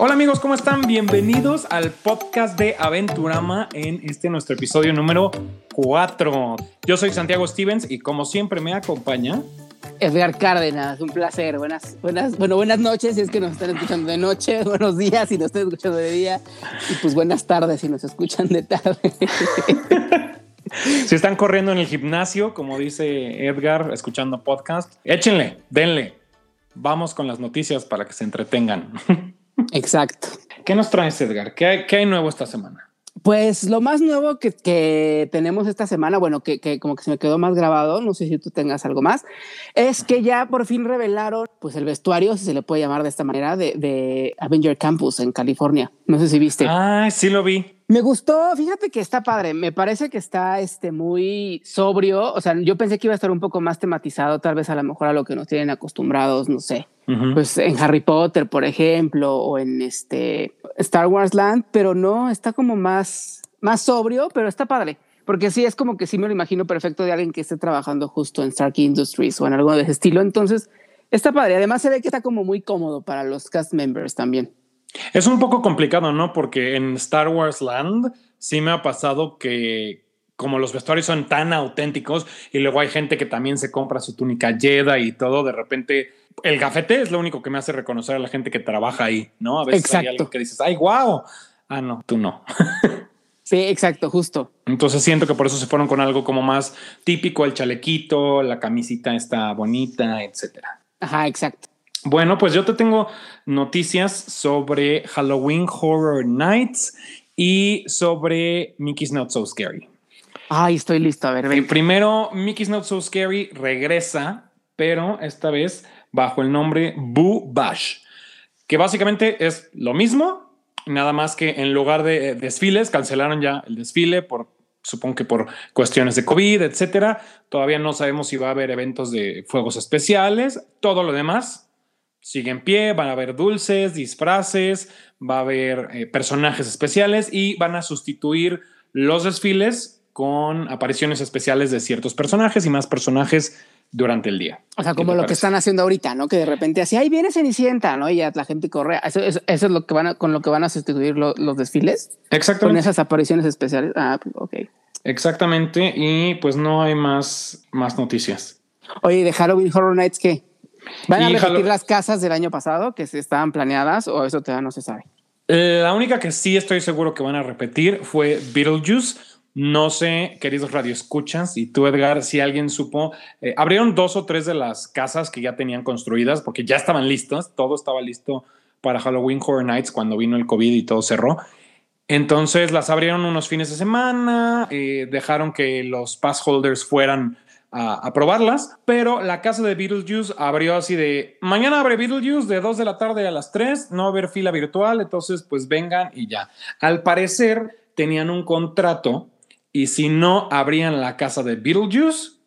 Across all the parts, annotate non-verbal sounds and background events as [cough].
Hola amigos, ¿cómo están? Bienvenidos al podcast de Aventurama en este nuestro episodio número 4. Yo soy Santiago Stevens y como siempre me acompaña Edgar Cárdenas, un placer. Buenas, buenas, bueno, buenas noches si es que nos están escuchando de noche, [laughs] buenos días si nos están escuchando de día y pues buenas tardes si nos escuchan de tarde. [laughs] si están corriendo en el gimnasio, como dice Edgar, escuchando podcast, échenle, denle. Vamos con las noticias para que se entretengan. [laughs] Exacto. ¿Qué nos traes, Edgar? ¿Qué hay, qué hay nuevo esta semana? Pues lo más nuevo que, que tenemos esta semana, bueno, que, que, como que se me quedó más grabado, no sé si tú tengas algo más, es que ya por fin revelaron pues el vestuario, si se le puede llamar de esta manera, de, de Avenger Campus en California. No sé si viste. Ah, sí lo vi. Me gustó, fíjate que está padre, me parece que está este, muy sobrio, o sea, yo pensé que iba a estar un poco más tematizado, tal vez a lo mejor a lo que nos tienen acostumbrados, no sé, uh -huh. pues en Harry Potter, por ejemplo, o en este Star Wars Land, pero no, está como más, más sobrio, pero está padre, porque sí, es como que sí me lo imagino perfecto de alguien que esté trabajando justo en Stark Industries o en algo de ese estilo, entonces está padre, además se ve que está como muy cómodo para los cast members también. Es un poco complicado, ¿no? Porque en Star Wars Land sí me ha pasado que como los vestuarios son tan auténticos y luego hay gente que también se compra su túnica Jedi y todo, de repente el gafete es lo único que me hace reconocer a la gente que trabaja ahí, ¿no? A veces exacto. hay algo que dices, ay, wow. Ah, no, tú no. [laughs] sí, exacto, justo. Entonces siento que por eso se fueron con algo como más típico, el chalequito, la camisita está bonita, etcétera. Ajá, exacto. Bueno, pues yo te tengo noticias sobre Halloween Horror Nights y sobre Mickey's Not So Scary. Ay, estoy listo. A ver, ven. Primero, Mickey's Not So Scary regresa, pero esta vez bajo el nombre Boo Bash, que básicamente es lo mismo, nada más que en lugar de desfiles, cancelaron ya el desfile por supongo que por cuestiones de COVID, etcétera. Todavía no sabemos si va a haber eventos de fuegos especiales. Todo lo demás sigue en pie, van a haber dulces, disfraces, va a haber eh, personajes especiales y van a sustituir los desfiles con apariciones especiales de ciertos personajes y más personajes durante el día. O sea, como lo parece? que están haciendo ahorita, ¿no? Que de repente así, ahí viene Cenicienta, ¿no? Y ya la gente corre. Eso, eso, eso es lo que van a, con lo que van a sustituir lo, los desfiles. Exactamente. Con esas apariciones especiales. Ah, ok. Exactamente. Y pues no hay más, más noticias. Oye, ¿de Halloween Horror Nights qué? ¿Van a repetir las casas del año pasado que se estaban planeadas o eso todavía no se sabe? La única que sí estoy seguro que van a repetir fue Beetlejuice. No sé, queridos radioescuchas, y tú, Edgar, si alguien supo, eh, abrieron dos o tres de las casas que ya tenían construidas porque ya estaban listas, todo estaba listo para Halloween Horror Nights cuando vino el COVID y todo cerró. Entonces las abrieron unos fines de semana, eh, dejaron que los pass holders fueran a, a, probarlas, pero la casa de Beetlejuice abrió así de mañana abre Beetlejuice de 2 de la tarde a las 3, no va a haber fila virtual, entonces pues vengan y ya. Al parecer tenían un contrato y si no abrían la casa de Beetlejuice,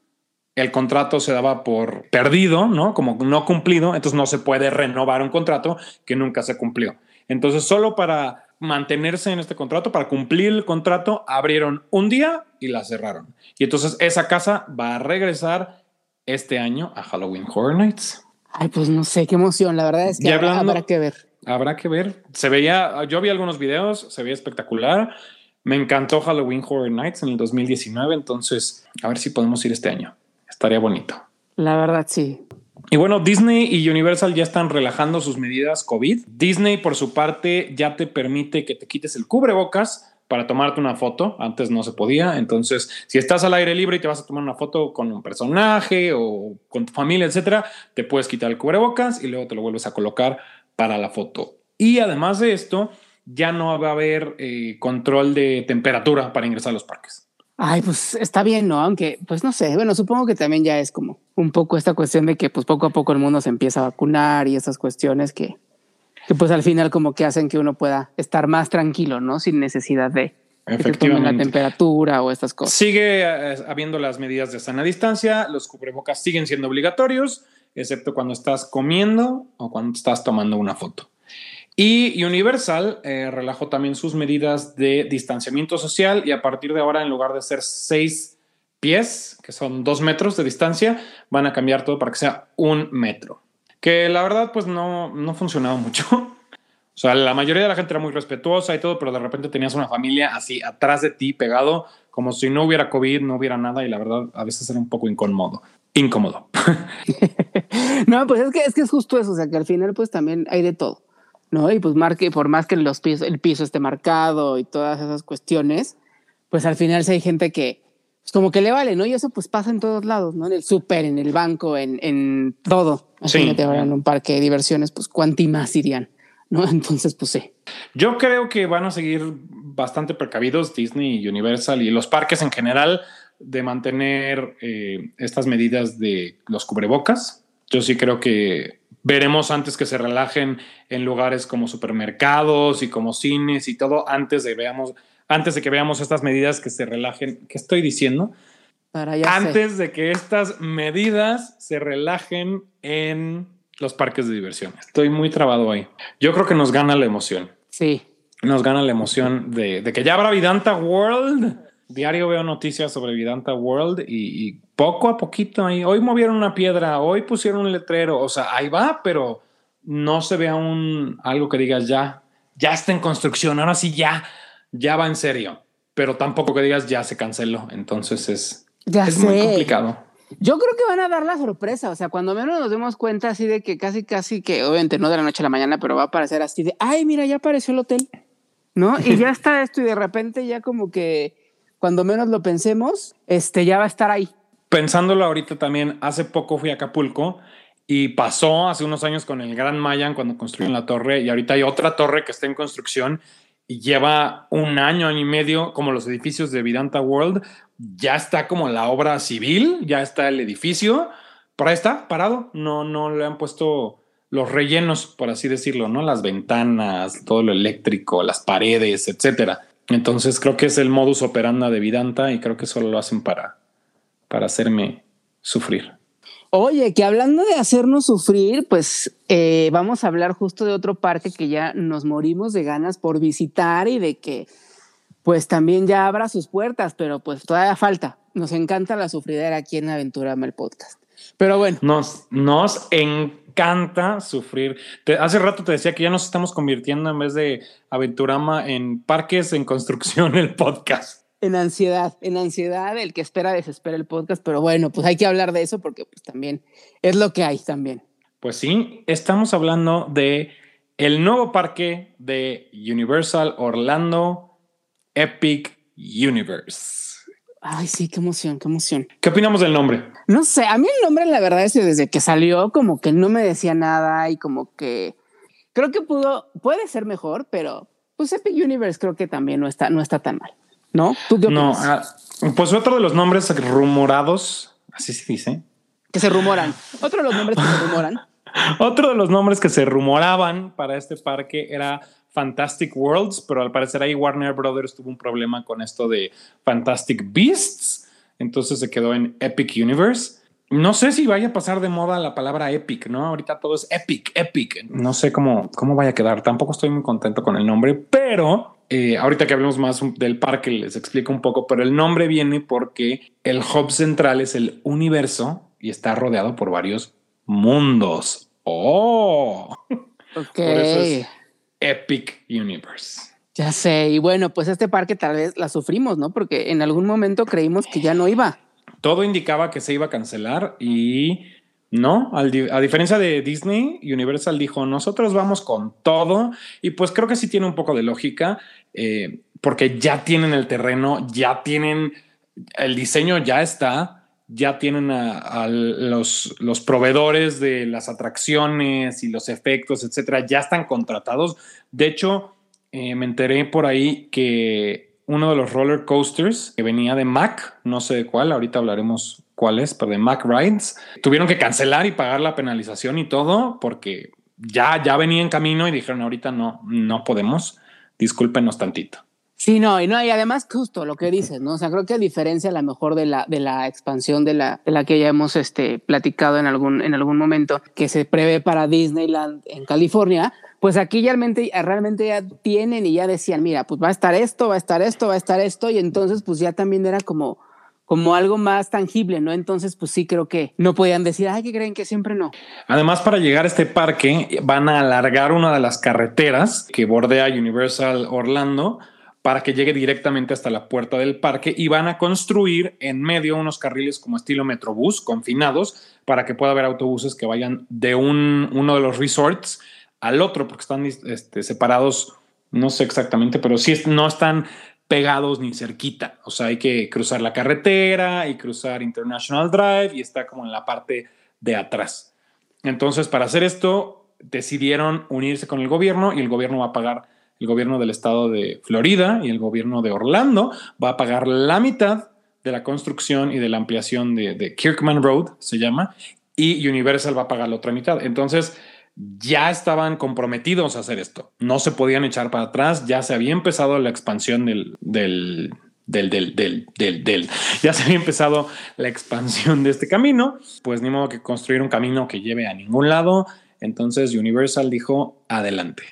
el contrato se daba por perdido, ¿no? Como no cumplido, entonces no se puede renovar un contrato que nunca se cumplió. Entonces solo para mantenerse en este contrato, para cumplir el contrato, abrieron un día y la cerraron. Y entonces esa casa va a regresar este año a Halloween Horror Nights. Ay, pues no sé, qué emoción. La verdad es que habrá, hablando, habrá que ver. Habrá que ver. Se veía, yo vi algunos videos, se veía espectacular. Me encantó Halloween Horror Nights en el 2019, entonces a ver si podemos ir este año. Estaría bonito. La verdad, sí. Y bueno, Disney y Universal ya están relajando sus medidas COVID. Disney, por su parte, ya te permite que te quites el cubrebocas para tomarte una foto. Antes no se podía. Entonces, si estás al aire libre y te vas a tomar una foto con un personaje o con tu familia, etcétera, te puedes quitar el cubrebocas y luego te lo vuelves a colocar para la foto. Y además de esto, ya no va a haber eh, control de temperatura para ingresar a los parques. Ay, pues está bien, ¿no? Aunque, pues no sé, bueno, supongo que también ya es como un poco esta cuestión de que pues poco a poco el mundo se empieza a vacunar y esas cuestiones que, que pues al final como que hacen que uno pueda estar más tranquilo, ¿no? Sin necesidad de, la temperatura o estas cosas. Sigue eh, habiendo las medidas de sana distancia, los cubrebocas siguen siendo obligatorios, excepto cuando estás comiendo o cuando estás tomando una foto. Y Universal eh, relajó también sus medidas de distanciamiento social y a partir de ahora, en lugar de ser seis pies, que son dos metros de distancia, van a cambiar todo para que sea un metro. Que la verdad, pues no, no ha funcionado mucho. O sea, la mayoría de la gente era muy respetuosa y todo, pero de repente tenías una familia así atrás de ti, pegado, como si no hubiera COVID, no hubiera nada, y la verdad a veces era un poco incómodo. Incómodo. [laughs] no, pues es que, es que es justo eso, o sea, que al final pues también hay de todo, ¿no? Y pues marque, por más que los el piso esté marcado y todas esas cuestiones, pues al final si hay gente que pues como que le vale, ¿no? Y eso pues pasa en todos lados, ¿no? En el súper, en el banco, en, en todo. Así que ahora en un parque de diversiones, pues cuánti más irían, ¿no? [laughs] Entonces, pues sí. Yo creo que van a seguir bastante precavidos Disney y Universal y los parques en general de mantener eh, estas medidas de los cubrebocas. Yo sí creo que veremos antes que se relajen en lugares como supermercados y como cines y todo antes de veamos antes de que veamos estas medidas que se relajen. ¿Qué estoy diciendo? Para ya antes de que estas medidas se relajen en los parques de diversión. Estoy muy trabado ahí. Yo creo que nos gana la emoción. Sí. Nos gana la emoción de, que ya habrá Vidanta World. Diario veo noticias sobre Vidanta World y, y, poco a poquito ahí. Hoy movieron una piedra, hoy pusieron un letrero. O sea, ahí va, pero no se ve aún algo que digas ya, ya está en construcción. Ahora sí, ya ya va en serio, pero tampoco que digas ya se canceló. Entonces es, es muy complicado. Yo creo que van a dar la sorpresa, o sea, cuando menos nos demos cuenta así de que casi, casi que, obviamente no de la noche a la mañana, pero va a aparecer así de, ay, mira, ya apareció el hotel, ¿no? Y ya está esto y de repente ya como que cuando menos lo pensemos, este ya va a estar ahí. Pensándolo ahorita también, hace poco fui a Acapulco y pasó hace unos años con el Gran Mayan cuando construyeron la torre y ahorita hay otra torre que está en construcción y lleva un año, año y medio, como los edificios de Vidanta World, ya está como la obra civil, ya está el edificio, por ahí está, parado, no, no le han puesto los rellenos, por así decirlo, ¿no? Las ventanas, todo lo eléctrico, las paredes, etcétera. Entonces creo que es el modus operandi de Vidanta y creo que solo lo hacen para, para hacerme sufrir. Oye, que hablando de hacernos sufrir, pues eh, vamos a hablar justo de otro parque que ya nos morimos de ganas por visitar y de que pues también ya abra sus puertas, pero pues todavía falta. Nos encanta la sufridera aquí en Aventurama el podcast. Pero bueno. Nos, nos encanta sufrir. hace rato te decía que ya nos estamos convirtiendo en vez de Aventurama en parques en construcción [laughs] el podcast en ansiedad, en ansiedad, el que espera desespera el podcast, pero bueno, pues hay que hablar de eso porque pues también es lo que hay también. Pues sí, estamos hablando de el nuevo parque de Universal Orlando Epic Universe. Ay, sí, qué emoción, qué emoción. ¿Qué opinamos del nombre? No sé, a mí el nombre la verdad es que desde que salió como que no me decía nada y como que creo que pudo, puede ser mejor, pero pues Epic Universe creo que también no está, no está tan mal. ¿No? ¿Tú qué No, ah, pues otro de los nombres rumorados, así se dice. Que se rumoran. Otro de los nombres que se rumoran. [laughs] otro de los nombres que se rumoraban para este parque era Fantastic Worlds, pero al parecer ahí Warner Brothers tuvo un problema con esto de Fantastic Beasts, entonces se quedó en Epic Universe. No sé si vaya a pasar de moda la palabra epic, ¿no? Ahorita todo es epic, epic. No sé cómo, cómo vaya a quedar. Tampoco estoy muy contento con el nombre, pero eh, ahorita que hablemos más del parque les explico un poco, pero el nombre viene porque el hub central es el universo y está rodeado por varios mundos. ¡Oh! Ok. Por eso es Epic Universe. Ya sé, y bueno, pues este parque tal vez la sufrimos, ¿no? Porque en algún momento creímos que ya no iba. Todo indicaba que se iba a cancelar y no, a diferencia de Disney, Universal dijo, nosotros vamos con todo y pues creo que sí tiene un poco de lógica eh, porque ya tienen el terreno, ya tienen el diseño, ya está, ya tienen a, los, los, proveedores de las atracciones y los efectos, etcétera, ya están contratados. De hecho, eh, me enteré por ahí que uno de los roller coasters que venía de Mac, no sé de cuál, ahorita hablaremos cuál es, pero de Mac Rides, tuvieron que cancelar y pagar la penalización y todo porque ya, ya venía en camino y dijeron ahorita no, no podemos, discúlpenos tantito. Sí, no, y no, y además justo lo que dices, ¿no? O sea, creo que a diferencia a lo mejor de la, de la expansión de la, de la que ya hemos este, platicado en algún, en algún momento, que se prevé para Disneyland en California, pues aquí realmente, realmente ya tienen y ya decían, mira, pues va a estar esto, va a estar esto, va a estar esto, y entonces pues ya también era como, como algo más tangible, ¿no? Entonces, pues sí creo que no podían decir, ay, que creen que siempre no. Además, para llegar a este parque van a alargar una de las carreteras que bordea Universal Orlando para que llegue directamente hasta la puerta del parque y van a construir en medio unos carriles como estilo Metrobús confinados para que pueda haber autobuses que vayan de un, uno de los resorts al otro porque están este, separados, no sé exactamente, pero sí no están pegados ni cerquita. O sea, hay que cruzar la carretera y cruzar International Drive y está como en la parte de atrás. Entonces, para hacer esto, decidieron unirse con el gobierno y el gobierno va a pagar, el gobierno del estado de Florida y el gobierno de Orlando va a pagar la mitad de la construcción y de la ampliación de, de Kirkman Road, se llama, y Universal va a pagar la otra mitad. Entonces, ya estaban comprometidos a hacer esto. No se podían echar para atrás. Ya se había empezado la expansión del, del, del, del, del, Ya se había empezado la expansión de este camino. Pues ni modo que construir un camino que lleve a ningún lado. Entonces Universal dijo, adelante.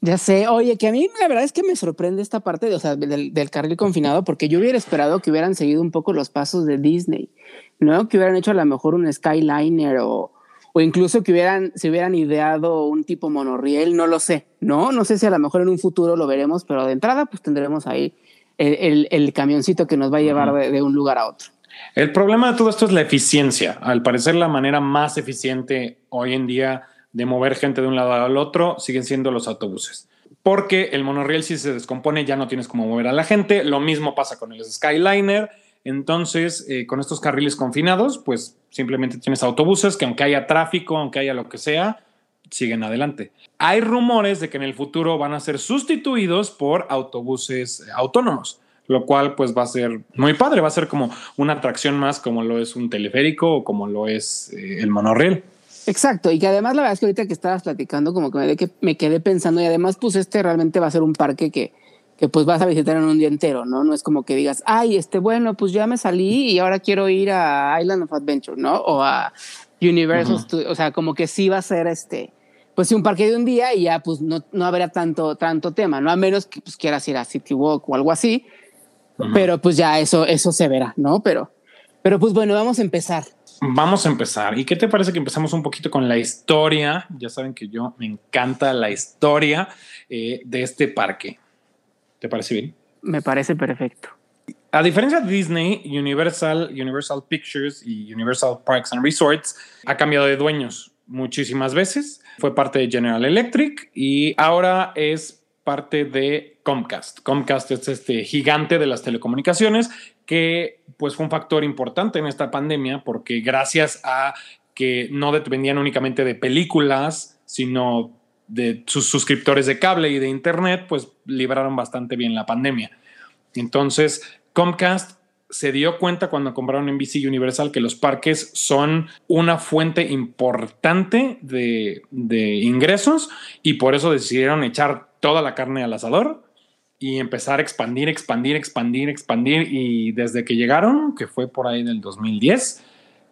Ya sé, oye, que a mí la verdad es que me sorprende esta parte de, del, del, carril confinado, porque yo hubiera esperado que hubieran seguido un poco los pasos de Disney, ¿no? Que hubieran hecho a lo mejor un Skyliner o, o incluso que hubieran, se hubieran ideado un tipo monorriel, no lo sé, ¿no? No sé si a lo mejor en un futuro lo veremos, pero de entrada pues tendremos ahí el, el, camioncito que nos va a llevar de, un lugar a otro. El problema de todo esto es la eficiencia. Al parecer la manera más eficiente hoy en día de mover gente de un lado al otro siguen siendo los autobuses. Porque el monorriel si se descompone ya no tienes cómo mover a la gente. Lo mismo pasa con el Skyliner entonces, eh, con estos carriles confinados, pues simplemente tienes autobuses que aunque haya tráfico, aunque haya lo que sea, siguen adelante. Hay rumores de que en el futuro van a ser sustituidos por autobuses autónomos, lo cual pues va a ser muy padre, va a ser como una atracción más como lo es un teleférico o como lo es eh, el monorriel. Exacto, y que además la verdad es que ahorita que estabas platicando como que me, que me quedé pensando y además pues este realmente va a ser un parque que que pues vas a visitar en un día entero, ¿no? No es como que digas, ay, este, bueno, pues ya me salí y ahora quiero ir a Island of Adventure, ¿no? O a Universal, o sea, como que sí va a ser este, pues sí, un parque de un día y ya pues no, no habrá tanto, tanto tema, ¿no? A menos que pues quieras ir a City Walk o algo así, pero pues ya eso, eso se verá, ¿no? Pero, pero pues bueno, vamos a empezar. Vamos a empezar. ¿Y qué te parece que empezamos un poquito con la historia? Ya saben que yo me encanta la historia eh, de este parque. ¿Te parece bien? Me parece perfecto. A diferencia de Disney, Universal, Universal Pictures y Universal Parks and Resorts ha cambiado de dueños muchísimas veces. Fue parte de General Electric y ahora es parte de Comcast. Comcast es este gigante de las telecomunicaciones que pues fue un factor importante en esta pandemia porque gracias a que no dependían únicamente de películas, sino de sus suscriptores de cable y de internet, pues libraron bastante bien la pandemia. Entonces, Comcast se dio cuenta cuando compraron NBC Universal que los parques son una fuente importante de, de, ingresos y por eso decidieron echar toda la carne al asador y empezar a expandir, expandir, expandir, expandir y desde que llegaron, que fue por ahí del 2010,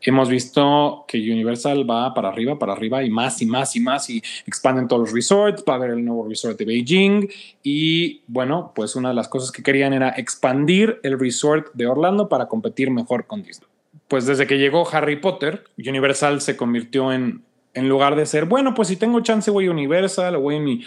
hemos visto que Universal va para arriba, para arriba y más y más y más y expanden todos los resorts, va a el nuevo resort de Beijing y bueno, pues una de las cosas que querían era expandir el resort de Orlando para competir mejor con Disney. Pues desde que llegó Harry Potter, Universal se convirtió en, en lugar de ser, bueno, pues si tengo chance voy a Universal voy en mi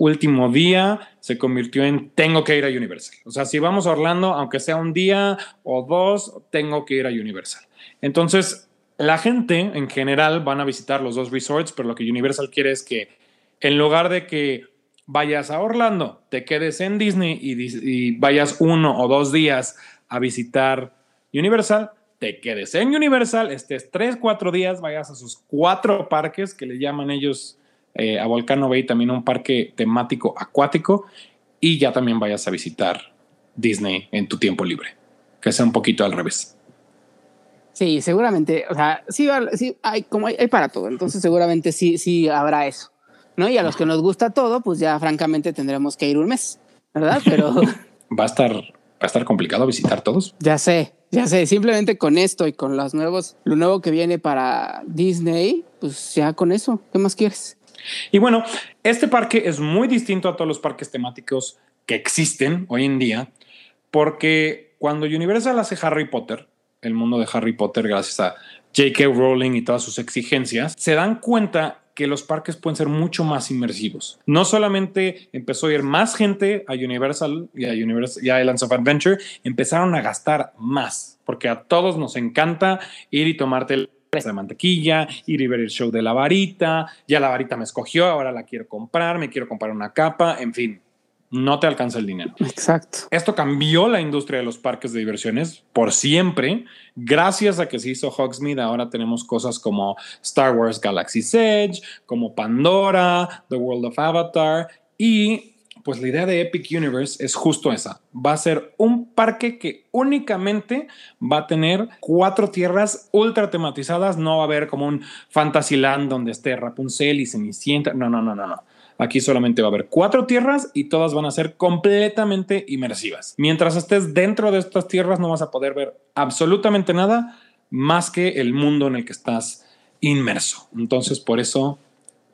último día, se convirtió en tengo que ir a Universal. O sea, si vamos a Orlando, aunque sea un día o dos, tengo que ir a Universal. Entonces, la gente en general van a visitar los dos resorts, pero lo que Universal quiere es que en lugar de que vayas a Orlando, te quedes en Disney y, vayas uno o dos días a visitar Universal, te quedes en Universal, estés tres, cuatro días, vayas a sus cuatro parques que le llaman ellos eh, a Volcano Bay, también un parque temático acuático, y ya también vayas a visitar Disney en tu tiempo libre, que sea un poquito al revés. Sí, seguramente, o sea, sí, sí hay como hay, para todo, entonces seguramente sí, sí habrá eso, ¿no? Y a los que nos gusta todo, pues ya francamente tendremos que ir un mes, ¿verdad? [laughs] Pero va a estar va a estar complicado visitar todos. Ya sé, ya sé, simplemente con esto y con los nuevos, lo nuevo que viene para Disney, pues ya con eso, ¿qué más quieres? Y bueno, este parque es muy distinto a todos los parques temáticos que existen hoy en día, porque cuando Universal hace Harry Potter, el mundo de Harry Potter gracias a J.K. Rowling y todas sus exigencias, se dan cuenta que los parques pueden ser mucho más inmersivos. No solamente empezó a ir más gente a Universal y a, Universal, y a Islands of Adventure, empezaron a gastar más, porque a todos nos encanta ir y tomarte el de mantequilla, ir y ver el show de la varita, ya la varita me escogió, ahora la quiero comprar, me quiero comprar una capa, en fin, no te alcanza el dinero. Exacto. Esto cambió la industria de los parques de diversiones por siempre. Gracias a que se hizo Hogsmeade, ahora tenemos cosas como Star Wars Galaxy's Edge, como Pandora, The World of Avatar y pues la idea de Epic Universe es justo esa. Va a ser un parque que únicamente va a tener cuatro tierras ultra tematizadas. No va a haber como un Fantasyland donde esté Rapunzel y Cenicienta. No, no, no, no, no. Aquí solamente va a haber cuatro tierras y todas van a ser completamente inmersivas. Mientras estés dentro de estas tierras no vas a poder ver absolutamente nada más que el mundo en el que estás inmerso. Entonces, por eso,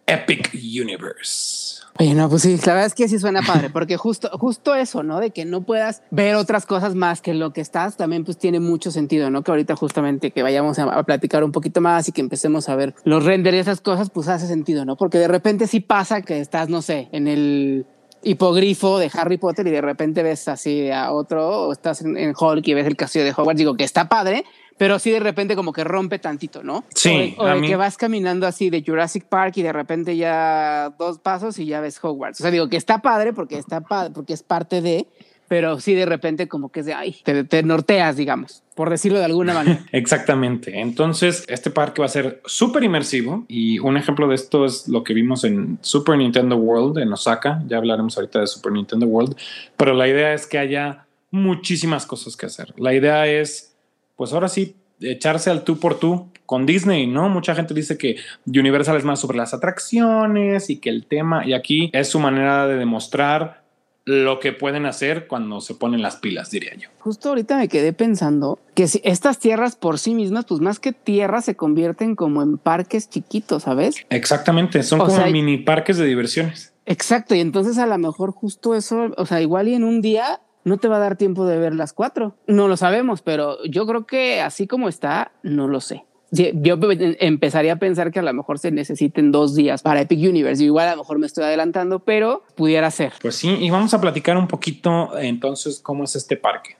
Epic Universe. Oye, no, pues sí, la verdad es que sí suena padre, porque justo, justo eso, ¿no? De que no puedas ver otras cosas más que lo que estás, también pues tiene mucho sentido, ¿no? Que ahorita justamente que vayamos a, platicar un poquito más y que empecemos a ver los renders y esas cosas, pues hace sentido, ¿no? Porque de repente sí pasa que estás, no sé, en el hipogrifo de Harry Potter y de repente ves así a otro, o estás en, en Hulk y ves el castillo de Hogwarts, digo que está padre, pero sí de repente como que rompe tantito, ¿no? Sí. O, de, que vas caminando así de Jurassic Park y de repente ya dos pasos y ya ves Hogwarts. O sea, digo que está padre porque está padre, porque es parte de, pero sí de repente como que es de, ay, te, te norteas, digamos, por decirlo de alguna manera. [laughs] Exactamente. Entonces, este parque va a ser súper inmersivo y un ejemplo de esto es lo que vimos en Super Nintendo World en Osaka. Ya hablaremos ahorita de Super Nintendo World, pero la idea es que haya muchísimas cosas que hacer. La idea es pues ahora sí, echarse al tú por tú con Disney, ¿no? Mucha gente dice que Universal es más sobre las atracciones y que el tema, y aquí es su manera de demostrar lo que pueden hacer cuando se ponen las pilas, diría yo. Justo ahorita me quedé pensando que si estas tierras por sí mismas, pues más que tierras se convierten como en parques chiquitos, ¿sabes? Exactamente, son como mini parques de diversiones. Exacto, y entonces a lo mejor justo eso, o sea, igual y en un día no te va a dar tiempo de ver las cuatro. No lo sabemos, pero yo creo que así como está, no lo sé. Yo empezaría a pensar que a lo mejor se necesiten dos días para Epic Universe. igual a lo mejor me estoy adelantando, pero pudiera ser. Pues sí, y vamos a platicar un poquito entonces cómo es este parque.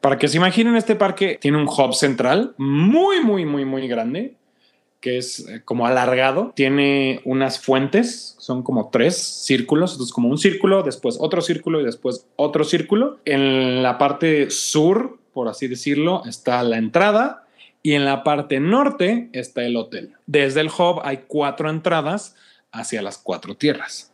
Para que se imaginen, este parque tiene un hub central muy, muy, muy, muy grande que es eh, como alargado, tiene unas fuentes, son como tres círculos, entonces como un círculo, después otro círculo y después otro círculo. En la parte sur, por así decirlo, está la entrada y en la parte norte está el hotel. Desde el hub hay cuatro entradas hacia las cuatro tierras.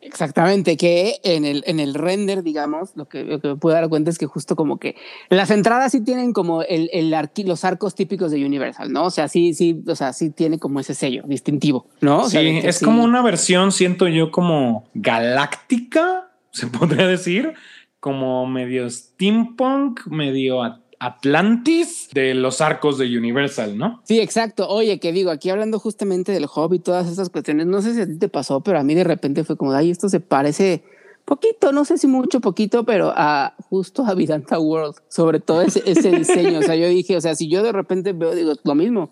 Exactamente, que en el, en el render, digamos, lo que, lo que me puedo dar cuenta es que justo como que las entradas sí tienen como el, el los arcos típicos de Universal, ¿no? O sea, sí, sí, o sea, sí tiene como ese sello distintivo, ¿no? sí, es como una versión, siento yo, como galáctica, [laughs] se podría decir, como medio steampunk, medio Atlantis de los arcos de Universal, ¿no? Sí, exacto. Oye, que digo, aquí hablando justamente del hobby y todas estas cuestiones, no sé si a ti te pasó, pero a mí de repente fue como, ay, esto se parece poquito, no sé si mucho, poquito, pero a justo a Vidanta World, sobre todo ese, ese [laughs] diseño. o sea, yo dije, o sea, si yo de repente veo, digo, lo mismo,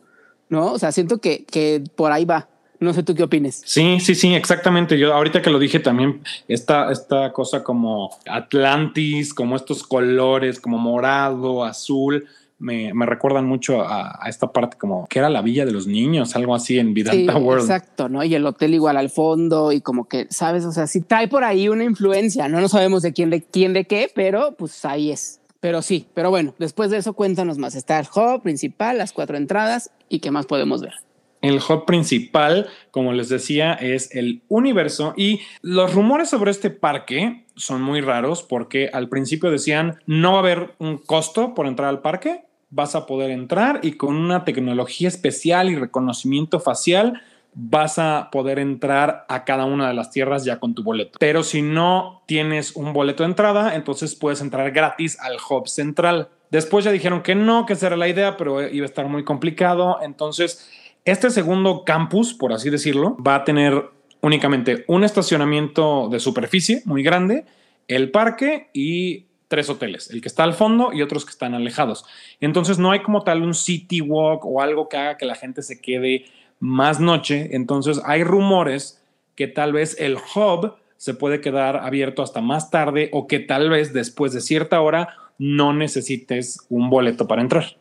¿no? O sea, siento que, que por ahí va. No sé tú qué opines. Sí, sí, sí, exactamente. Yo ahorita que lo dije también, esta, esta cosa como Atlantis, como estos colores, como morado, azul, me, me recuerdan mucho a, esta parte como que era la villa de los niños, algo así en Vidanta World. Exacto, ¿no? Y el hotel igual al fondo y como que, ¿sabes? O sea, si trae por ahí una influencia, no, no sabemos de quién de quién de qué, pero pues ahí es. Pero sí, pero bueno, después de eso cuéntanos más. Está el hub principal, las cuatro entradas y qué más podemos ver. El hub principal, como les decía, es el universo y los rumores sobre este parque son muy raros porque al principio decían no va a haber un costo por entrar al parque, vas a poder entrar y con una tecnología especial y reconocimiento facial vas a poder entrar a cada una de las tierras ya con tu boleto. Pero si no tienes un boleto de entrada, entonces puedes entrar gratis al hub central. Después ya dijeron que no, que esa era la idea, pero iba a estar muy complicado. Entonces este segundo campus, por así decirlo, va a tener únicamente un estacionamiento de superficie muy grande, el parque y tres hoteles, el que está al fondo y otros que están alejados. Entonces no hay como tal un city walk o algo que haga que la gente se quede más noche. Entonces hay rumores que tal vez el hub se puede quedar abierto hasta más tarde o que tal vez después de cierta hora no necesites un boleto para entrar.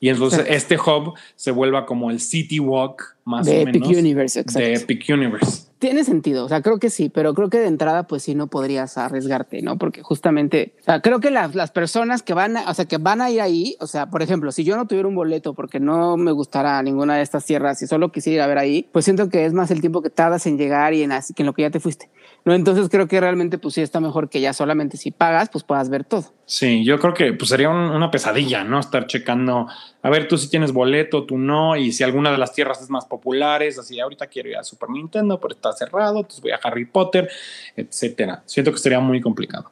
Y entonces este hub se vuelva como el City Walk más de o menos Epic Universe, exacto. de Epic Universe. Tiene sentido, o sea, creo que sí, pero creo que de entrada, pues sí, no podrías arriesgarte, ¿no? Porque justamente, o sea, creo que las, las personas que van, a, o sea, que van a ir ahí, o sea, por ejemplo, si yo no tuviera un boleto porque no me gustara ninguna de estas tierras y solo quisiera ir a ver ahí, pues siento que es más el tiempo que tardas en llegar y en, que en lo que ya te fuiste. ¿no? Entonces creo que realmente pues sí está mejor que ya solamente si pagas pues puedas ver todo. Sí, yo creo que pues sería un- una pesadilla, ¿no? Estar checando, a ver, tú si tienes boleto, tú no, y si alguna de las tierras es más populares, así, ahorita quiero ir a Super Nintendo, pero está cerrado, entonces voy a Harry Potter, etcétera. Siento que sería muy complicado.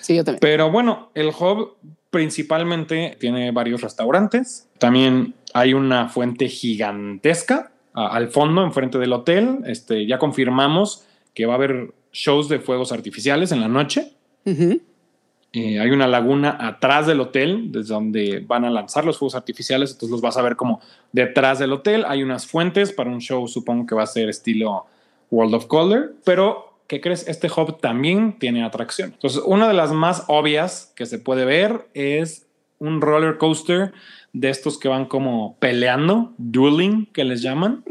Sí, yo también. Pero bueno, el hub principalmente tiene varios restaurantes. También hay una fuente gigantesca a- al fondo, enfrente del hotel. Este, ya confirmamos que va a haber shows de fuegos artificiales en la noche. Ujú. Eh, hay una laguna atrás del hotel, desde donde van a lanzar los fuegos artificiales, entonces los vas a ver como detrás del hotel. Hay unas fuentes para un show, supongo que va a ser estilo World of Color, pero ¿qué crees? Este hub también tiene atracción. Entonces, una de las más obvias que se puede ver es un roller coaster de estos que van como peleando, dueling, que les llaman.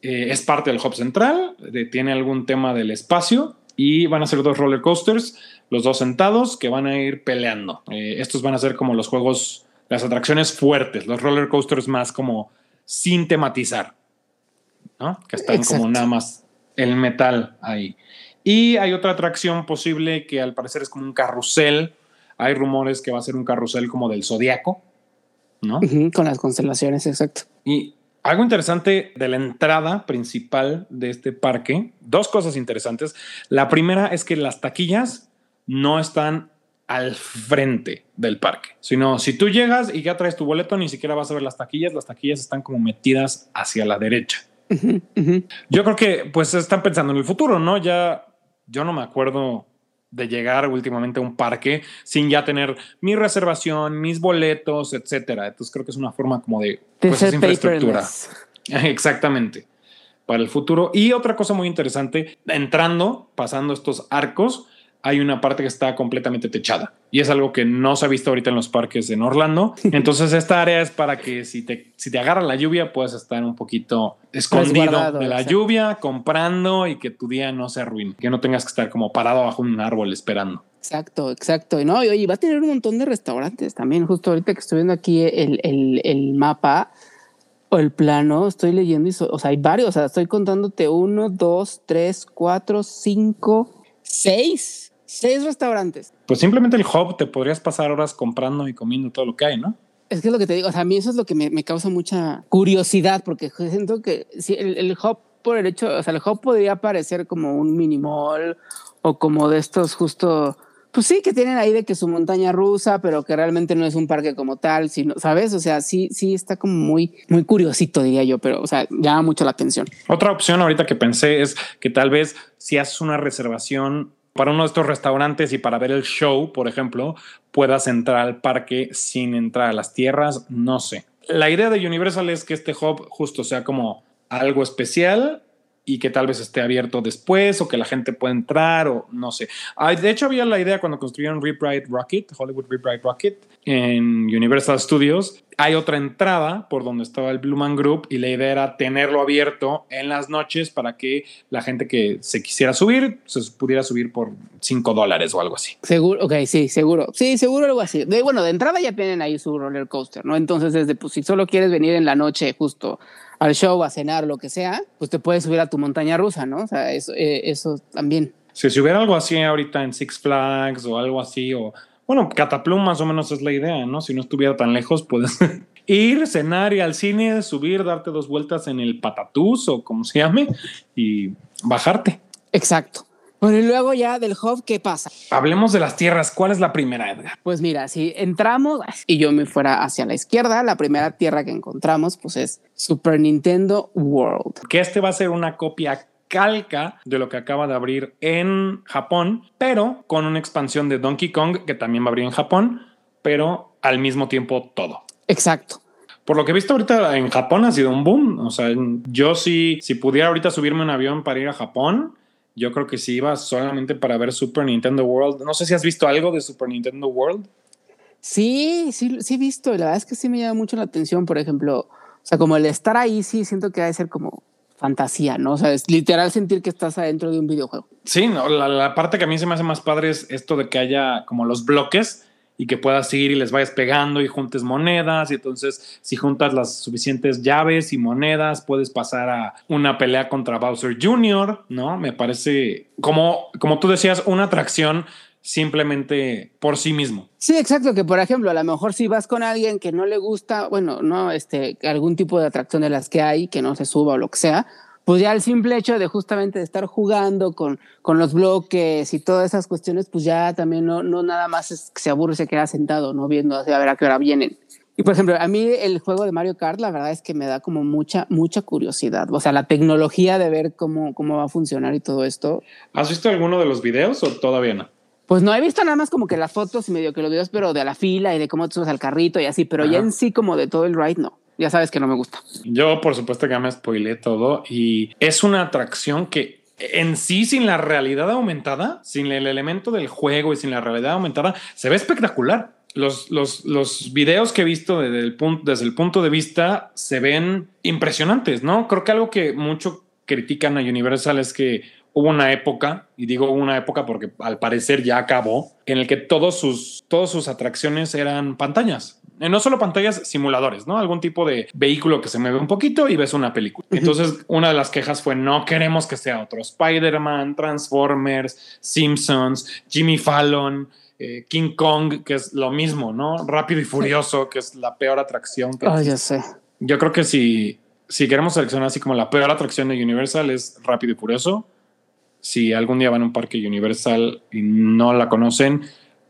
Eh, es parte del hub central, de- tiene algún tema del espacio y van a ser dos roller coasters, los dos sentados que van a ir peleando. Eh, estos van a ser como los juegos, las atracciones fuertes, los roller coasters más como sin tematizar, ¿no? Que están Exacto. como nada más el metal ahí. Y hay otra atracción posible que al parecer es como un carrusel. Hay rumores que va a ser un carrusel como del zodiaco, ¿no? Con las constelaciones, exacto. Y algo interesante de la entrada principal de este parque, dos cosas interesantes. La primera es que las taquillas no están al frente del parque, sino si tú llegas y ya traes tu boleto, ni siquiera vas a ver las taquillas, las taquillas están como metidas hacia la derecha. Yo creo que pues están pensando en el futuro, ¿no? Ya yo no me acuerdo de llegar últimamente a un parque sin ya tener mi reservación, mis boletos, etcétera. Entonces creo que es una forma como de De pues, esa infraestructura. [laughs] Exactamente. Para el futuro. Y otra cosa muy interesante, entrando, pasando estos arcos, hay una parte que está completamente techada. Y es algo que no se ha visto ahorita en los parques en Orlando. [laughs] Entonces esta área es para que si te, si te agarra la lluvia puedas estar un poquito escondido de la lluvia, comprando y que tu día no se arruine. Que no tengas que estar como parado bajo un árbol esperando. Exacto, exacto. Y no, y oye, va a tener un montón de restaurantes también. Justo ahorita que estoy viendo aquí el, el, el mapa o el plano, estoy leyendo y, so- o sea, hay varios. O sea, estoy contándote uno, dos, tres, cuatro, cinco, seis, seis restaurantes. Pues simplemente el hub te podrías pasar horas comprando y comiendo todo lo que hay, ¿no? Es que es lo que te digo, o sea, a mí eso es lo que me, me causa mucha curiosidad, porque siento que si el, el hub por el hecho, o sea, el hub podría parecer como un mini mall o como de estos justo, pues sí, que tienen ahí de que su montaña rusa, pero que realmente no es un parque como tal, sino, ¿sabes? O sea, sí, sí está como muy, muy curiosito, diría yo, pero, o sea, llama mucho la atención. Otra opción ahorita que pensé es que tal vez si haces una reservación para uno de estos restaurantes y para ver el show, por ejemplo, puedas entrar al parque sin entrar a las tierras, no sé. La idea de Universal es que este hub justo sea como algo especial y que tal vez esté abierto después o que la gente pueda entrar o no sé. De hecho, había la idea cuando construyeron Rip Ride Rocket, Hollywood Rip Ride Rocket, en Universal Studios. Hay otra entrada por donde estaba el Blue Man Group y la idea era tenerlo abierto en las noches para que la gente que se quisiera subir se pudiera subir por 5 dólares o algo así. Seguro, ok, sí, seguro. Sí, seguro algo así. Bueno, de entrada ya tienen ahí su roller coaster, ¿no? Entonces, desde, pues, si solo quieres venir en la noche justo al show, a cenar, lo que sea, pues te puedes subir a tu montaña rusa, ¿no? O sea, eso, eh, eso también. Si, si hubiera algo así ahorita en Six Flags o algo así, o bueno, Cataplum más o menos es la idea, ¿no? Si no estuviera tan lejos, puedes [laughs] ir, cenar, ir al cine, subir, darte dos vueltas en el patatús o como se llame y bajarte. Exacto. Bueno, y luego ya del hub, ¿qué pasa? Hablemos de las tierras. ¿Cuál es la primera, Edgar? Pues mira, si entramos y yo me fuera hacia la izquierda, la primera tierra que encontramos, pues es Super Nintendo World. Que este va a ser una copia calca de lo que acaba de abrir en Japón, pero con una expansión de Donkey Kong que también va a abrir en Japón, pero al mismo tiempo todo. Exacto. Por lo que he visto ahorita en Japón ha sido un boom. O sea, yo sí, si pudiera ahorita subirme un avión para ir a Japón, yo creo que si iba solamente para ver Super Nintendo World. No sé si has visto algo de Super Nintendo World. Sí, sí, sí he visto. La verdad es que sí me llama mucho la atención. Por ejemplo, o sea, como el estar ahí, sí siento que debe ser como fantasía, ¿no? O sea, es literal sentir que estás adentro de un videojuego. Sí, no, la, la parte que a mí se me hace más padre es esto de que haya como los bloques y que puedas ir y les vayas pegando y juntes monedas y entonces si juntas las suficientes llaves y monedas puedes pasar a una pelea contra Bowser Jr., ¿no? Me parece como, como tú decías, una atracción simplemente por sí mismo. Sí, exacto, que por ejemplo, a lo mejor si vas con alguien que no le gusta, bueno, no, este, algún tipo de atracción de las que hay, que no se suba o lo que sea, pues ya el simple hecho de justamente de estar jugando con, con los bloques y todas esas cuestiones, pues ya también no, no nada más es que se aburre se queda sentado, ¿no? Viendo a ver a qué hora vienen. Y por ejemplo, a mí el juego de Mario Kart, la verdad es que me da como mucha, mucha curiosidad. O sea, la tecnología de ver cómo, cómo va a funcionar y todo esto. ¿Has visto alguno de los videos o todavía no? Pues no he visto nada más como que las fotos y medio que los videos, pero de la fila y de cómo te subes al carrito y así, pero ya en sí como de todo el ride, no ya sabes que no me gusta. Yo, por supuesto, que ya me spoilé todo y es una atracción que en sí, sin la realidad aumentada, sin el elemento del juego y sin la realidad aumentada, se ve espectacular. Los, los, los videos que he visto desde el, punto, desde el punto de vista se ven impresionantes, ¿no? Creo que algo que mucho critican a Universal es que hubo una época, y digo una época porque al parecer ya acabó, en el que todos sus, todas sus atracciones eran pantallas. Eh, no solo pantallas, simuladores, ¿no? Algún tipo de vehículo que se mueve un poquito y ves una película. Entonces, una de las quejas fue, no queremos que sea otro Spider-Man, Transformers, Simpsons, Jimmy Fallon. Eh, King Kong, que es lo mismo, ¿no? Rápido y Furioso, que es la peor atracción. Que oh, ya sé. Yo creo que si, si queremos seleccionar así como la peor atracción de Universal es Rápido y Furioso. Si algún día van a un parque Universal y no la conocen,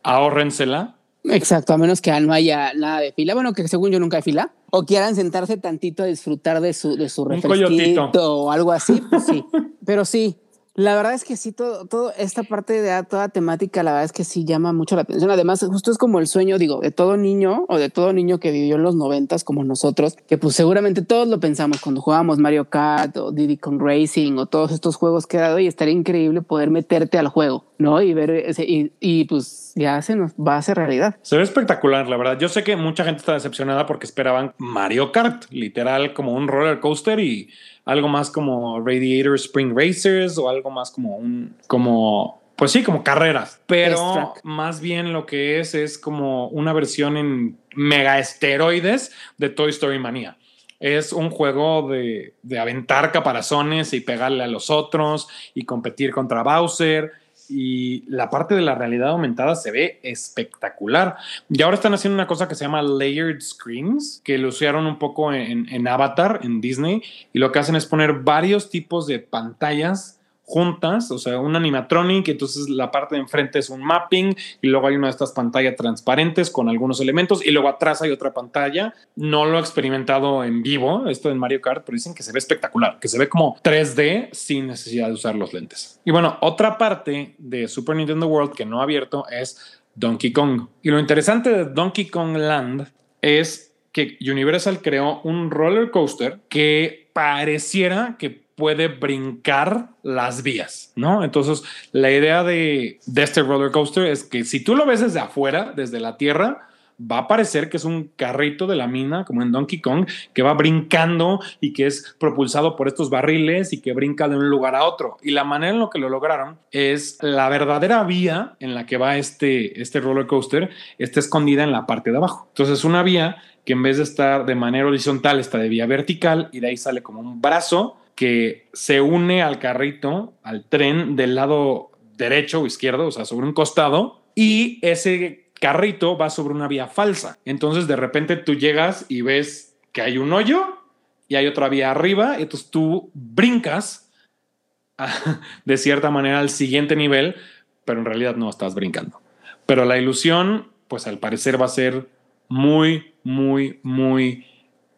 ahórrensela Exacto, a menos que no haya nada de fila. Bueno, que según yo nunca hay fila. O quieran sentarse tantito a disfrutar de su, de su refresquito o algo así, pues sí. [laughs] Pero sí, la verdad es que sí, todo, todo esta parte de toda temática, la verdad es que sí llama mucho la atención. Además, justo es como el sueño, digo, de todo niño o de todo niño que vivió en los noventas como nosotros, que pues seguramente todos lo pensamos cuando jugábamos Mario Kart o Diddy Kong Racing o todos estos juegos que ha dado y estaría increíble poder meterte al juego, ¿no? Y ver ese, y, y pues ya se nos va a hacer realidad. Se ve espectacular, la verdad. Yo sé que mucha gente está decepcionada porque esperaban Mario Kart, literal como un roller coaster y algo más como Radiator Spring Racers o algo más como un, como, pues sí, como carreras, pero más bien lo que es es como una versión en mega esteroides de Toy Story Mania. Es un juego de, de aventar caparazones y pegarle a los otros y competir contra Bowser y la parte de la realidad aumentada se ve espectacular. Y ahora están haciendo una cosa que se llama layered screens, que lo usaron un poco en, en Avatar, en Disney, y lo que hacen es poner varios tipos de pantallas juntas, o sea, un animatronic, entonces la parte de enfrente es un mapping y luego hay una de estas pantallas transparentes con algunos elementos y luego atrás hay otra pantalla. No lo he experimentado en vivo, esto en Mario Kart, pero dicen que se ve espectacular, que se ve como 3D sin necesidad de usar los lentes. Y bueno, otra parte de Super Nintendo World que no ha abierto es Donkey Kong. Y lo interesante de Donkey Kong Land es que Universal creó un roller coaster que pareciera que puede brincar las vías, ¿no? Entonces, la idea de, este roller coaster es que si tú lo ves desde afuera, desde la tierra, va a parecer que es un carrito de la mina, como en Donkey Kong, que va brincando y que es propulsado por estos barriles y que brinca de un lugar a otro. Y la manera en la que lo lograron es la verdadera vía en la que va este, este roller coaster está escondida en la parte de abajo. Entonces, una vía que en vez de estar de manera horizontal está de vía vertical y de ahí sale como un brazo que se une al carrito, al tren del lado derecho o izquierdo, o sea, sobre un costado, y ese carrito va sobre una vía falsa. Entonces de repente tú llegas y ves que hay un hoyo y hay otra vía arriba, y entonces tú brincas [laughs] de cierta manera al siguiente nivel, pero en realidad no estás brincando. Pero la ilusión, pues al parecer va a ser muy, muy, muy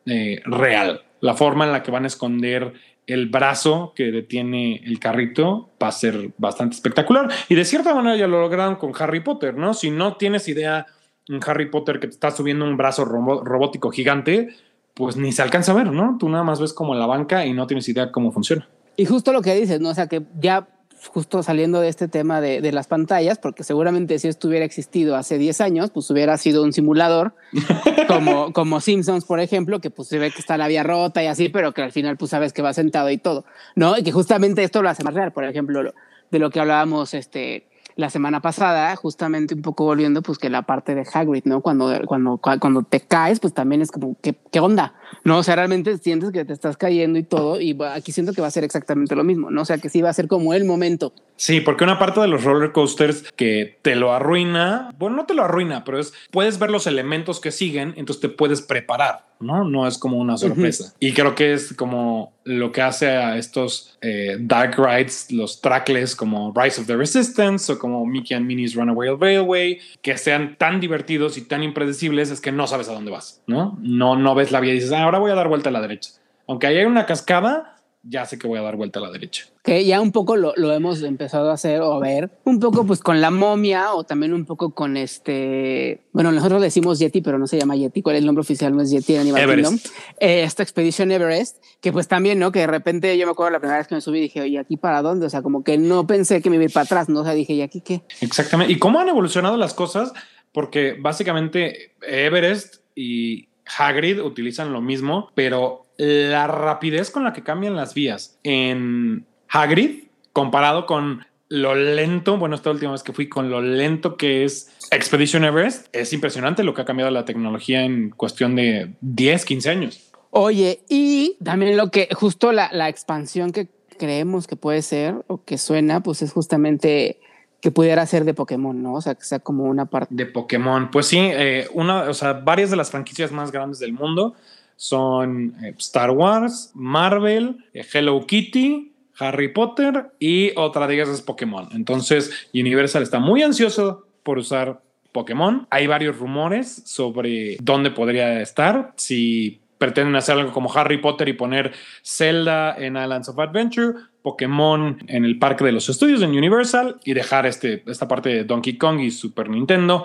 eh, real. La forma en la que van a esconder el brazo que detiene el carrito va a ser bastante espectacular. Y de cierta manera ya lo lograron con Harry Potter, ¿no? Si no tienes idea en Harry Potter que te está subiendo un brazo robótico gigante, pues ni se alcanza a ver, ¿no? Tú nada más ves como la banca y no tienes idea cómo funciona. Y justo lo que dices, ¿no? O sea, que ya justo saliendo de este tema de, de, las pantallas, porque seguramente si esto hubiera existido hace 10 años, pues hubiera sido un simulador, [laughs] como, como Simpsons, por ejemplo, que pues se ve que está la vía rota y así, pero que al final pues sabes que va sentado y todo, ¿no? Y que justamente esto lo hace más real, por ejemplo, de lo que hablábamos, este, la semana pasada, justamente un poco volviendo, pues que la parte de Hagrid, ¿no? Cuando, cuando, cuando te caes, pues también es como, ¿qué, qué onda? ¿No? O sea, realmente sientes que te estás cayendo y todo, y aquí siento que va a ser exactamente lo mismo, ¿no? O sea, que sí va a ser como el momento. Sí, porque una parte de los roller coasters que te lo arruina, bueno, no te lo arruina, pero es, puedes ver los elementos que siguen, entonces te puedes preparar. ¿no? No es como una sorpresa. Y creo que es como lo que hace a estos eh, dark rides, los trackless como Rise of the Resistance o como Mickey and Minnie's Runaway Railway, que sean tan divertidos y tan impredecibles es que no sabes a dónde vas, ¿no? No, no ves la vía y dices, ah, ahora voy a dar vuelta a la derecha. Aunque hay una cascada, ya sé que voy a dar vuelta a la derecha. Que ya un poco lo, lo, hemos empezado a hacer o a ver, un poco pues con la momia o también un poco con este, bueno, nosotros decimos Yeti, pero no se llama Yeti, ¿cuál es el nombre oficial? No es Yeti Animal Kingdom. Eh, esta expedición Everest, que pues también, ¿no? Que de repente yo me acuerdo la primera vez que me subí y dije, oye, ¿aquí para dónde? O sea, como que no pensé que me iba a ir para atrás, ¿no? O sea, dije, ¿y aquí qué? Exactamente. ¿Y cómo han evolucionado las cosas? Porque básicamente Everest y Hagrid utilizan lo mismo, pero la rapidez con la que cambian las vías en Hagrid comparado con lo lento, bueno, esta última vez que fui con lo lento que es Expedition Everest, es impresionante lo que ha cambiado la tecnología en cuestión de 10, 15 años. Oye, y también lo que, justo la, la expansión que creemos que puede ser o que suena, pues es justamente que pudiera ser de Pokémon, ¿no? O sea, que sea como una parte. De Pokémon. Pues sí, eh, una, o sea, varias de las franquicias más grandes del mundo son eh, Star Wars, Marvel, eh, Hello Kitty, Harry Potter y otra de ellas es Pokémon. Entonces, Universal está muy ansioso por usar Pokémon. Hay varios rumores sobre dónde podría estar. Si pretenden hacer algo como Harry Potter y poner Zelda en Islands of Adventure, Pokémon en el Parque de los Estudios en Universal y dejar este, esta parte de Donkey Kong y Super Nintendo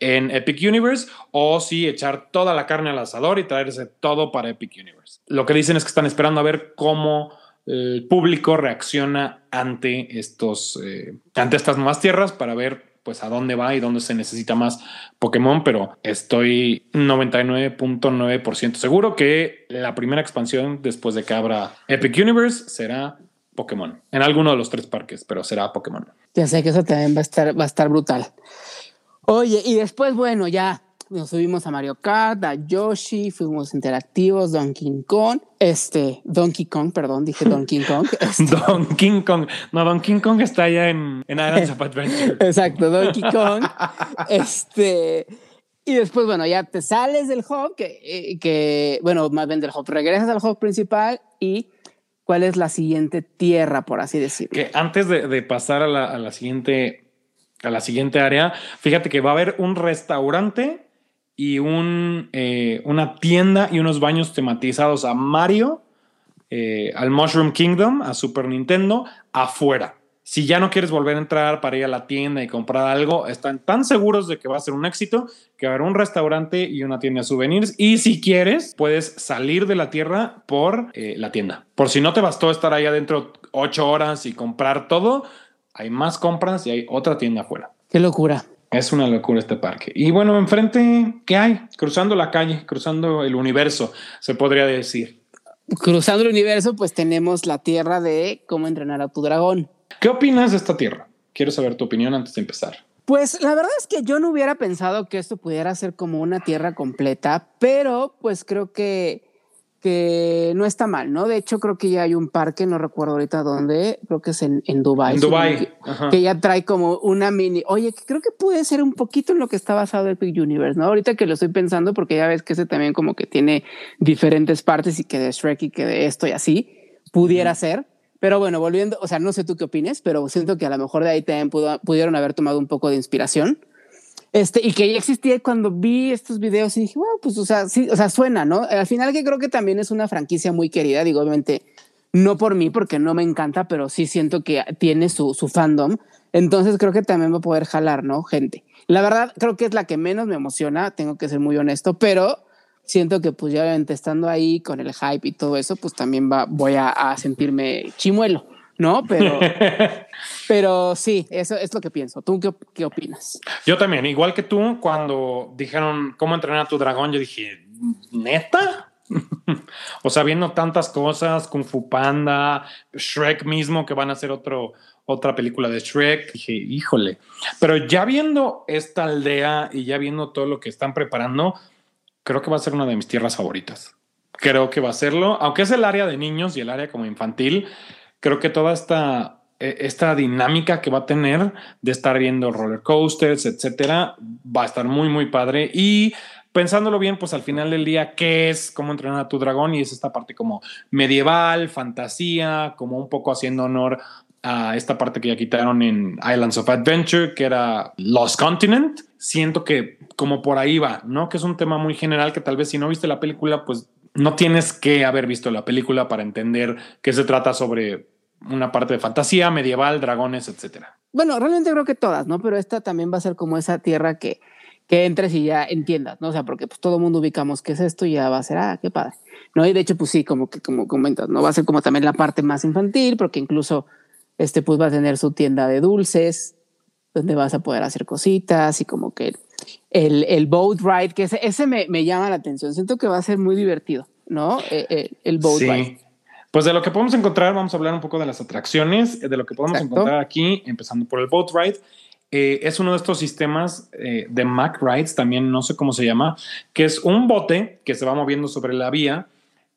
en Epic Universe o si echar toda la carne al asador y traerse todo para Epic Universe. Lo que dicen es que están esperando a ver cómo el público reacciona ante estos eh, ante estas nuevas tierras para ver pues a dónde va y dónde se necesita más Pokémon, pero estoy 99.9% seguro que la primera expansión después de que abra Epic Universe será Pokémon en alguno de los tres parques, pero será Pokémon. Ya sé que eso también va a estar, va a estar brutal. Oye, y después, bueno, ya nos subimos a Mario Kart, a Yoshi, fuimos interactivos, Donkey Kong, este, Donkey Kong, perdón, dije Donkey [laughs] Kong. Este. Donkey Kong, no, Donkey Kong está allá en, en Islands [laughs] of Adventure. Exacto, Donkey Kong. [laughs] este, y después, bueno, ya te sales del hub, que, eh, que, bueno, más bien del hub, regresas al hub principal y cuál es la siguiente tierra, por así decirlo. Que antes de, de pasar a la, a la siguiente a la siguiente área, fíjate que va a haber un restaurante y eh, una tienda y unos baños tematizados a Mario, eh, al Mushroom Kingdom, a Super Nintendo, afuera. Si ya no quieres volver a entrar para ir a la tienda y comprar algo, están tan seguros de que va a ser un éxito que va a haber un restaurante y una tienda de souvenirs. Y si quieres, puedes salir de la tierra por eh, la tienda. Por si no te bastó estar ahí adentro ocho horas y comprar todo, hay más compras y hay otra tienda afuera. Qué locura. Es una locura este parque. Y bueno, enfrente, ¿qué hay? Cruzando la calle, cruzando el universo, se podría decir. Cruzando el universo, pues tenemos la tierra de cómo entrenar a tu dragón. ¿Qué opinas de esta tierra? Quiero saber tu opinión antes de empezar. Pues la verdad es que yo no hubiera pensado que esto pudiera ser como una tierra completa, pero pues creo que que no está mal, ¿no? De hecho, creo que ya hay un parque, no recuerdo ahorita dónde, creo que es en, en Dubai. En Dubai. Que, ya trae como una mini, oye, creo que puede ser un poquito en lo que está basado el Big Universe, ¿no? Ahorita que lo estoy pensando, porque ya ves que ese también como que tiene diferentes partes y que de Shrek y que de esto y así, pudiera ser. Pero bueno, volviendo, o sea, no sé tú qué opines, pero siento que a lo mejor de ahí también pudieron haber tomado un poco de inspiración. Este, y que ya existía cuando vi estos videos y dije, bueno, pues, o sea, sí, o sea, suena, ¿no? Al final que creo que también es una franquicia muy querida, digo, obviamente no por mí, porque no me encanta, pero sí siento que tiene su, su fandom. Entonces creo que también va a poder jalar, ¿no? Gente. La verdad, creo que es la que menos me emociona, tengo que ser muy honesto, pero siento que pues ya obviamente estando ahí con el hype y todo eso, pues también va, voy a, a sentirme chimuelo. ¿No? Pero, [laughs] pero sí, eso es lo que pienso. ¿Tú qué, qué, opinas? Yo también, igual que tú, cuando dijeron cómo entrenar a tu dragón, yo dije, ¿neta? [laughs] o sea, viendo tantas cosas, Kung Fu Panda, Shrek mismo, que van a hacer otro, otra película de Shrek, dije, híjole. Pero ya viendo esta aldea y ya viendo todo lo que están preparando, creo que va a ser una de mis tierras favoritas. Creo que va a serlo, aunque es el área de niños y el área como infantil, creo que toda esta, e, esta dinámica que va a tener de estar viendo roller coasters, etcétera, va a estar muy, muy padre. Y pensándolo bien, pues al final del día, ¿qué es cómo entrenar a tu dragón? Y es esta parte como medieval, fantasía, como un poco haciendo honor a esta parte que ya quitaron en Islands of Adventure, que era Lost Continent. Siento que como por ahí va, ¿no? Que es un tema muy general que tal vez si no viste la película, pues no tienes que haber visto la película para entender que se trata sobre una parte de fantasía, medieval, dragones, etcétera. Bueno, realmente creo que todas, ¿no? Pero esta también va a ser como esa tierra que, que entres y ya entiendas, ¿no? O sea, porque pues todo el mundo ubicamos qué es esto y ya va a ser, ah, qué padre. ¿No? Y de hecho, pues sí, como que como comentas, ¿no? Va a ser como también la parte más infantil, porque incluso este pues va a tener su tienda de dulces, donde vas a poder hacer cositas y como que el, el boat ride, que ese, ese me, me, llama la atención. Siento que va a ser muy divertido, ¿no? El, el, el boat sí. ride. Pues de lo que podemos encontrar, vamos a hablar un poco de las atracciones, de lo que podemos Exacto. encontrar aquí, empezando por el Boat Ride. Eh, es uno de estos sistemas eh, de Mac Rides, también no sé cómo se llama, que es un bote que se va moviendo sobre la vía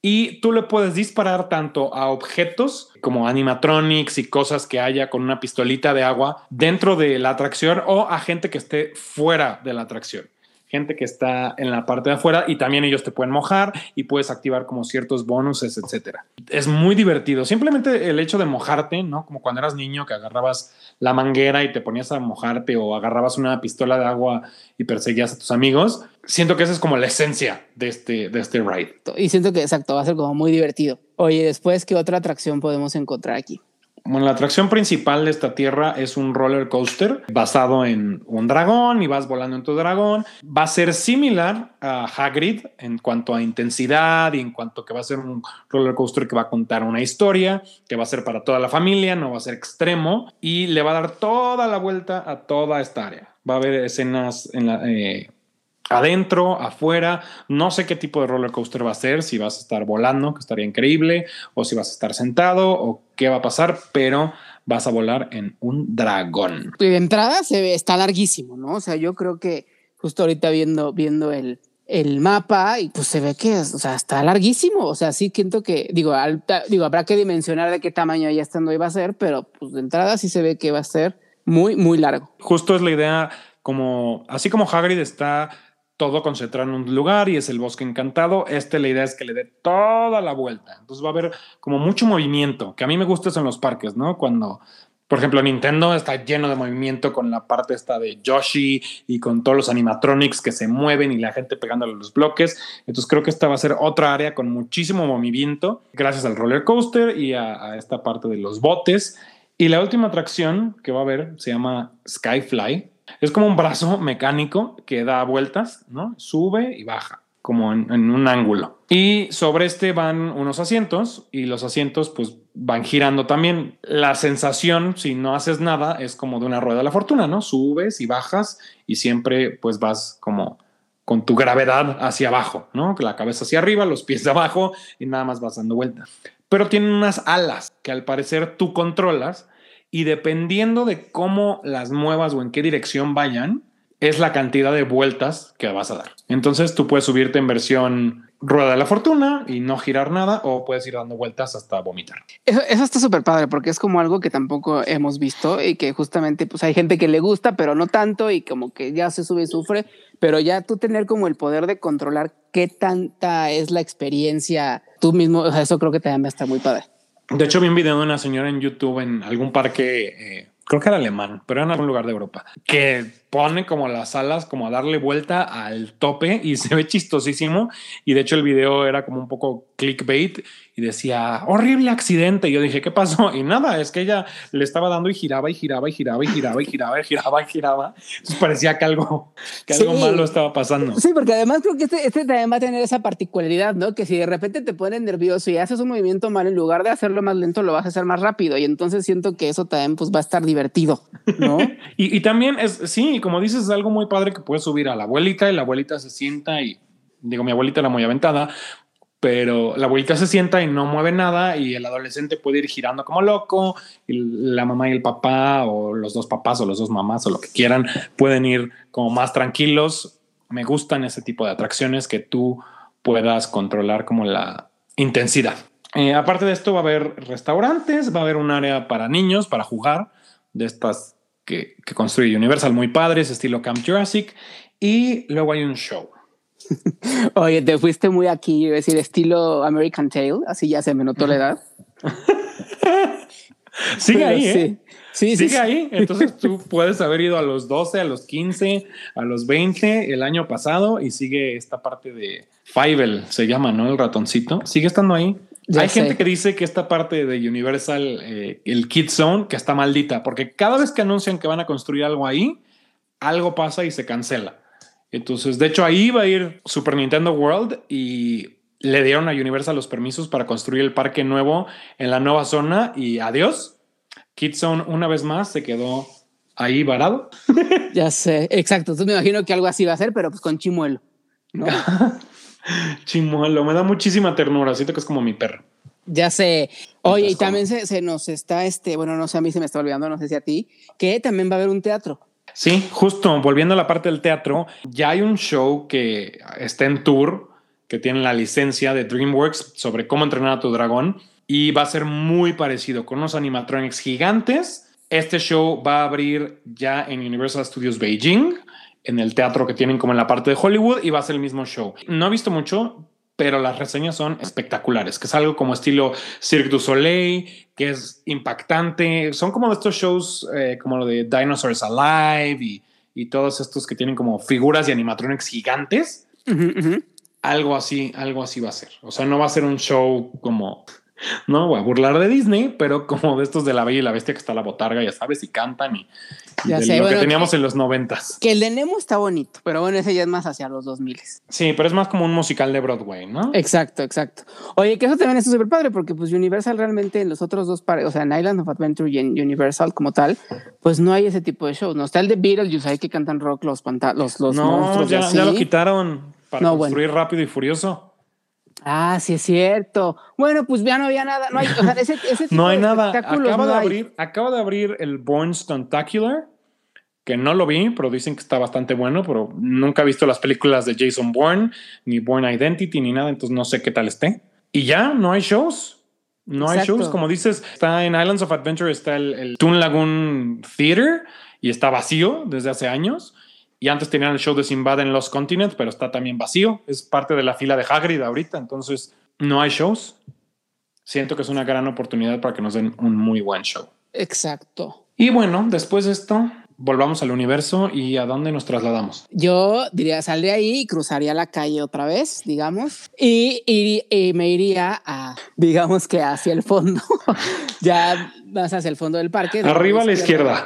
y tú le puedes disparar tanto a objetos como animatronics y cosas que haya con una pistolita de agua dentro de la atracción o a gente que esté fuera de la atracción que está en la parte de afuera y también ellos te pueden mojar y puedes activar como ciertos bonuses, etcétera. Es muy divertido. Simplemente el hecho de mojarte, ¿no? Como cuando eras niño que agarrabas la manguera y te ponías a mojarte o agarrabas una pistola de agua y perseguías a tus amigos. Siento que esa es como la esencia de este, de este ride. Y siento que exacto, va a ser como muy divertido. Oye, después, ¿qué otra atracción podemos encontrar aquí? Bueno, la atracción principal de esta tierra es un roller coaster basado en un dragón y vas volando en tu dragón. Va a ser similar a Hagrid en cuanto a intensidad y en cuanto que va a ser un roller coaster que va a contar una historia, que va a ser para toda la familia, no va a ser extremo y le va a dar toda la vuelta a toda esta área. Va a haber escenas en la, eh, adentro, afuera. No sé qué tipo de roller coaster va a ser, si vas a estar volando, que estaría increíble, o si vas a estar sentado, o qué va a pasar, pero vas a volar en un dragón. De entrada se ve, está larguísimo, ¿no? O sea, yo creo que justo ahorita viendo, viendo el, el mapa y pues se ve que, o sea, está larguísimo. O sea, sí siento que, digo, alta, digo, habrá que dimensionar de qué tamaño ya estando iba a ser, pero pues de entrada sí se ve que va a ser muy, muy largo. Justo es la idea, como, así como Hagrid está todo concentrado en un lugar y es el bosque encantado. Este la idea es que le dé toda la vuelta. Entonces va a haber como mucho movimiento, que a mí me gusta eso en los parques, ¿no? Cuando, por ejemplo, Nintendo está lleno de movimiento con la parte esta de Yoshi y con todos los animatronics que se mueven y la gente pegándole los bloques. Entonces creo que esta va a ser otra área con muchísimo movimiento gracias al roller coaster y a, a esta parte de los botes. Y la última atracción que va a haber se llama Skyfly, es como un brazo mecánico que da vueltas, ¿no? Sube y baja, como en, un ángulo. Y sobre este van unos asientos y los asientos pues van girando también. La sensación, si no haces nada, es como de una rueda de la fortuna, ¿no? Subes y bajas y siempre pues vas como con tu gravedad hacia abajo, ¿no? La cabeza hacia arriba, los pies abajo y nada más vas dando vueltas. Pero tienen unas alas que al parecer tú controlas y dependiendo de cómo las muevas o en qué dirección vayan, es la cantidad de vueltas que vas a dar. Entonces tú puedes subirte en versión rueda de la fortuna y no girar nada o puedes ir dando vueltas hasta vomitar. Eso, está súper padre porque es como algo que tampoco hemos visto y que justamente pues hay gente que le gusta pero no tanto y como que ya se sube y sufre, pero ya tú tener como el poder de controlar qué tanta es la experiencia tú mismo, o sea, eso creo que también va a estar muy padre. De hecho, vi un video de una señora en YouTube en algún parque eh, creo que era alemán, pero en algún lugar de Europa, que pone como las alas como a darle vuelta al tope y [laughs] se ve chistosísimo. Y de hecho el video era como un poco clickbait y decía horrible accidente. Y yo dije, ¿qué pasó? Y nada, es que ella le estaba dando y giraba y giraba y giraba y giraba y giraba y giraba y giraba. Entonces parecía que algo, que algo malo estaba pasando. Sí, porque además creo que este, este también va a tener esa particularidad, ¿no? Que si de repente te pones nervioso y haces un movimiento mal, en lugar de hacerlo más lento, lo vas a hacer más rápido. Y entonces siento que eso también pues va a estar divertido, ¿no? [laughs] y, y también es, sí, como dices, es algo muy padre que puedes subir a la abuelita y la abuelita se sienta y digo, mi abuelita era muy aventada, pero la abuelita se sienta y no mueve nada y el adolescente puede ir girando como loco y la mamá y el papá o los dos papás o los dos mamás o lo que quieran pueden ir como más tranquilos. Me gustan ese tipo de atracciones que tú puedas controlar como la intensidad. Eh, aparte de esto va a haber restaurantes, va a haber un área para niños para jugar de estas que, construye Universal, muy padres, estilo Camp Jurassic. Y luego hay un show. [laughs] Oye, te fuiste muy aquí, es decir, estilo American Tail, así ya se me notó la edad. [laughs] Sigue ahí, ¿eh? Sí. Sigue ahí. Entonces tú puedes haber ido a los 12, a los 15, a los 20 el año pasado y sigue esta parte de Fievel, se llama, ¿no? El ratoncito. Sigue estando ahí. Hay gente que dice que esta parte de Universal, eh, el Kid Zone, que está maldita, porque cada vez que anuncian que van a construir algo ahí, algo pasa y se cancela. Entonces, de hecho, ahí va a ir Super Nintendo World y le dieron a Universal los permisos para construir el parque nuevo en la nueva zona y adiós. Kid Zone una vez más se quedó ahí varado. [laughs] ya sé, exacto. Entonces me imagino que algo así va a ser, pero pues con chimuelo. ¿no? [laughs] Chimuelo, me da muchísima ternura. Siento que es como mi perro. Ya sé. Oye, y también se, nos está, este, bueno, no sé, a mí se me está olvidando, no sé si a ti, que también va a haber un teatro. Sí, justo, volviendo a la parte del teatro, ya hay un show que está en tour, que tiene la licencia de DreamWorks sobre cómo entrenar a tu dragón, y va a ser muy parecido, con unos animatronics gigantes. Este show va a abrir ya en Universal Studios Beijing en el teatro que tienen como en la parte de Hollywood y va a ser el mismo show. No he visto mucho, pero las reseñas son espectaculares, que es algo como estilo Cirque du Soleil, que es impactante. Son como de estos shows eh, como lo de Dinosaurs Alive y, y, todos estos que tienen como figuras y animatronics gigantes. Algo así, algo así va a ser. O sea, no va a ser un show como no voy a burlar de Disney, pero como de estos de la Bella y la Bestia que está la botarga, ya sabes, y cantan y, ya sé, lo que teníamos en los noventas. Que el de Nemo está bonito, pero bueno, ese ya es más hacia los 2000. Sí, pero es más como un musical de Broadway, ¿no? Exacto, exacto. Oye, que eso también es súper padre porque pues Universal realmente en los otros dos pares, o sea, en Island of Adventure y en Universal como tal, pues no hay ese tipo de shows. No está el de Beetlejuice ahí que cantan rock los los, los no, monstruos. Ya, ya lo quitaron para construir rápido y furioso. Ah, sí es cierto. Bueno, pues ya no había nada. No hay, o sea, ese, ese [laughs] tipo no hay nada. Acaba de, abrir, acaba de abrir el Born Stuntacular, que no lo vi, pero dicen que está bastante bueno, pero nunca he visto las películas de Jason Bourne, ni Bourne Identity, ni nada, entonces no sé qué tal esté. Y ya, no hay shows. No hay shows. Como dices, está en Islands of Adventure, está el, el Toon Lagoon Theater y está vacío desde hace años. Y antes tenían el show de Sinbad en Los Continents, pero está también vacío. Es parte de la fila de Hagrid ahorita, entonces no hay shows. Siento que es una gran oportunidad para que nos den un muy buen show. Exacto. Y bueno, después de esto, volvamos al universo y a dónde nos trasladamos. Yo diría, saldría ahí y cruzaría la calle otra vez, digamos, y, y, me iría a, digamos que hacia el fondo, [laughs] ya más hacia el fondo del parque. Arriba a la izquierda.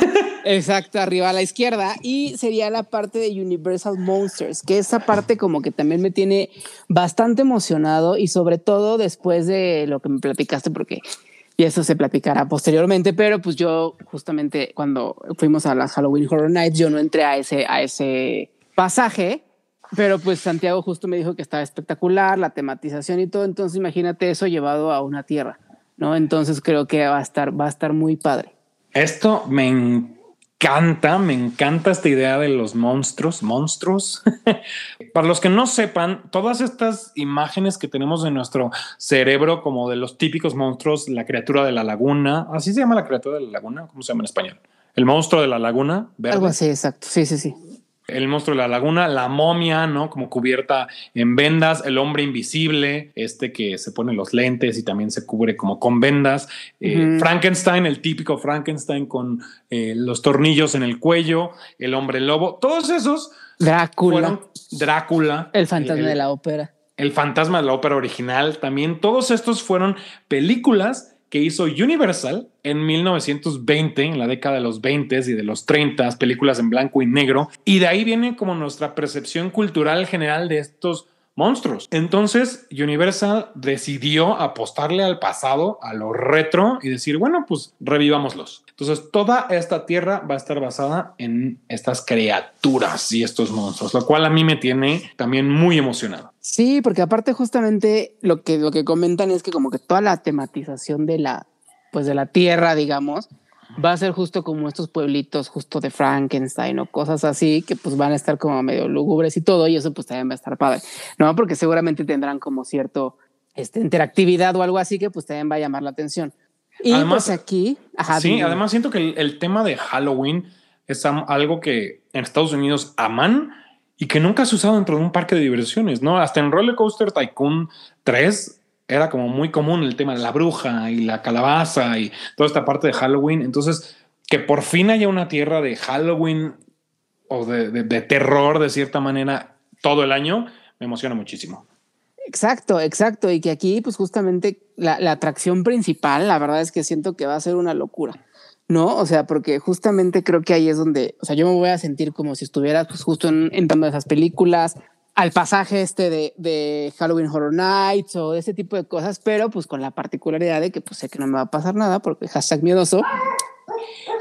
[laughs] Exacto, arriba a la izquierda. Y sería la parte de Universal Monsters, que esa parte como que también me tiene bastante emocionado y sobre todo después de lo que me platicaste, porque y eso se platicará posteriormente, pero pues yo justamente cuando fuimos a las Halloween Horror Nights, yo no entré a ese, a ese pasaje, pero pues Santiago justo me dijo que estaba espectacular, la tematización y todo, entonces imagínate eso llevado a una tierra, ¿no? Entonces creo que va a estar, va a estar muy padre. Esto me encanta, me encanta esta idea de los monstruos, monstruos. [laughs] Para los que no sepan, todas estas imágenes que tenemos en nuestro cerebro, como de los típicos monstruos, la criatura de la laguna, así se llama la criatura de la laguna, ¿cómo se llama en español? El monstruo de la laguna. Algo así, exacto. Sí, sí, sí. El monstruo de la laguna, la momia, ¿no? Como cubierta en vendas, el hombre invisible, este que se pone los lentes y también se cubre como con vendas, eh, Frankenstein, el típico Frankenstein con eh, los tornillos en el cuello, el hombre lobo, todos esos. Drácula. Drácula. El fantasma de la ópera. El fantasma de la ópera original, también todos estos fueron películas que hizo Universal en 1920, en la década de los 20 y de los 30, películas en blanco y negro. Y de ahí viene como nuestra percepción cultural general de estos monstruos. Entonces Universal decidió apostarle al pasado, a lo retro y decir, bueno, pues revivámoslos. Entonces toda esta tierra va a estar basada en estas criaturas y estos monstruos, lo cual a mí me tiene también muy emocionado. Sí, porque aparte justamente lo que, lo que comentan es que como que toda la tematización de la, pues de la tierra, digamos, va a ser justo como estos pueblitos justo de Frankenstein o cosas así que pues van a estar como medio lúgubres y todo y eso pues también va a estar padre, ¿no? Porque seguramente tendrán como cierto este, interactividad o algo así que pues también va a llamar la atención. Y además, pues aquí... sí, además siento que el, el tema de Halloween es algo que en Estados Unidos aman y que nunca se ha usado dentro de un parque de diversiones, ¿no? Hasta en Roller Coaster Tycoon 3 era como muy común el tema de la bruja y la calabaza y toda esta parte de Halloween. Entonces, que por fin haya una tierra de Halloween o de, terror de cierta manera todo el año, me emociona muchísimo. Exacto, exacto. Y que aquí, pues justamente la, la atracción principal, la verdad es que siento que va a ser una locura. ¿no? O sea, porque justamente creo que ahí es donde, o sea, yo me voy a sentir como si estuviera pues, justo en, de esas películas, al pasaje este de, de, Halloween Horror Nights o ese tipo de cosas, pero pues con la particularidad de que pues sé que no me va a pasar nada porque hashtag miedoso.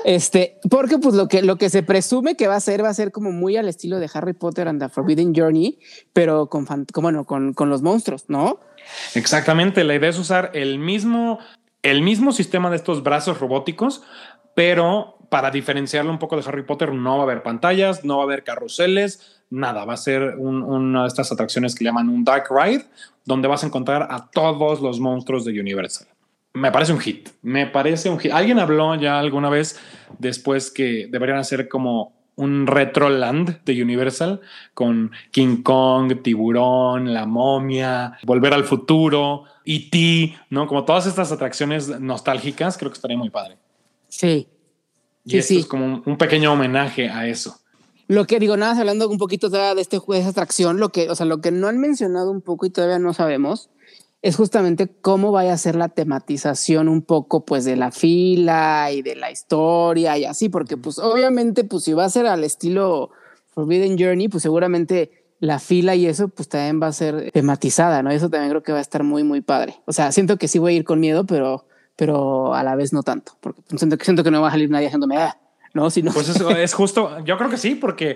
Este, porque pues lo que, lo que se presume que va a ser va a ser como muy al estilo de Harry Potter and the Forbidden Journey, pero con, bueno, con, con los monstruos, ¿no? Exactamente, la idea es usar el mismo, el mismo sistema de estos brazos robóticos, pero para diferenciarlo un poco de Harry Potter no va a haber pantallas, no va a haber carruseles, nada, va a ser una de estas atracciones que llaman un Dark Ride, donde vas a encontrar a todos los monstruos de Universal. Me parece un hit, me parece un hit. Alguien habló ya alguna vez después que deberían hacer como un retro land de Universal con King Kong, Tiburón, La Momia, Volver al Futuro, E.T., ¿no? Como todas estas atracciones nostálgicas, creo que estaría muy padre. Sí. Y sí, es como un, pequeño homenaje a eso. Lo que digo, nada, hablando un poquito de este juego de atracción, lo que, o sea, lo que no han mencionado un poco y todavía no sabemos es justamente cómo vaya a ser la tematización un poco pues de la fila y de la historia y así, porque pues obviamente pues si va a ser al estilo Forbidden Journey, pues seguramente la fila y eso pues también va a ser tematizada, ¿no? Eso también creo que va a estar muy, muy padre. O sea, siento que sí voy a ir con miedo, pero pero a la vez no tanto, porque siento que, siento que no va a salir nadie haciéndome, ah, ¿no? Sino... Pues eso es justo, yo creo que sí, porque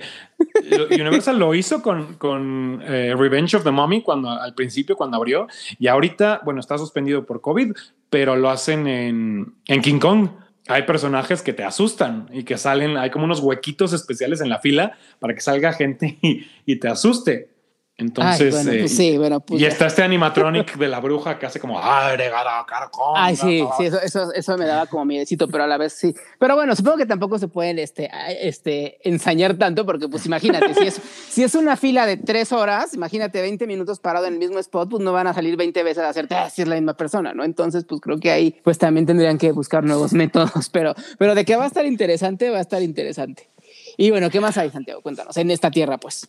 Universal lo hizo con, con eh, Revenge of the Mummy cuando, al principio, cuando abrió, y ahorita, bueno, está suspendido por COVID, pero lo hacen en, en King Kong. Hay personajes que te asustan y que salen, hay como unos huequitos especiales en la fila para que salga gente y, y te asuste. Entonces, eh, pues sí, pues y está este animatronic de la bruja que hace como agregada carcón. Ay, sí, sí, eso, eso, eso, me daba como miedecito, pero a la vez sí. Pero bueno, supongo que tampoco se pueden este, este, ensañar tanto, porque pues imagínate, si, es, [laughs] si es una fila de tres horas, imagínate 20 minutos parado en el mismo spot, pues no van a salir 20 veces a hacerte ah, si es la misma persona, ¿no? Entonces, pues creo que ahí pues también tendrían que buscar nuevos métodos, pero, pero de que va a estar interesante, va a estar interesante. Y bueno, ¿qué más hay, Santiago? Cuéntanos, en esta tierra, pues.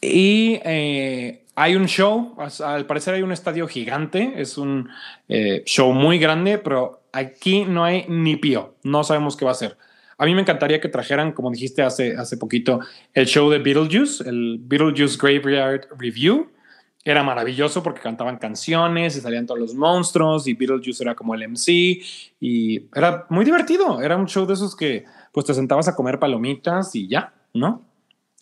Y eh, hay un show, al parecer hay un estadio gigante, es un eh, show muy grande, pero aquí no hay ni pío, no sabemos qué va a ser. A mí me encantaría que trajeran, como dijiste hace, hace poquito, el show de Beetlejuice, el Beetlejuice Graveyard Review. Era maravilloso porque cantaban canciones y salían todos los monstruos y Beetlejuice era como el MC y era muy divertido. Era un show de esos que pues te sentabas a comer palomitas y ya, ¿no?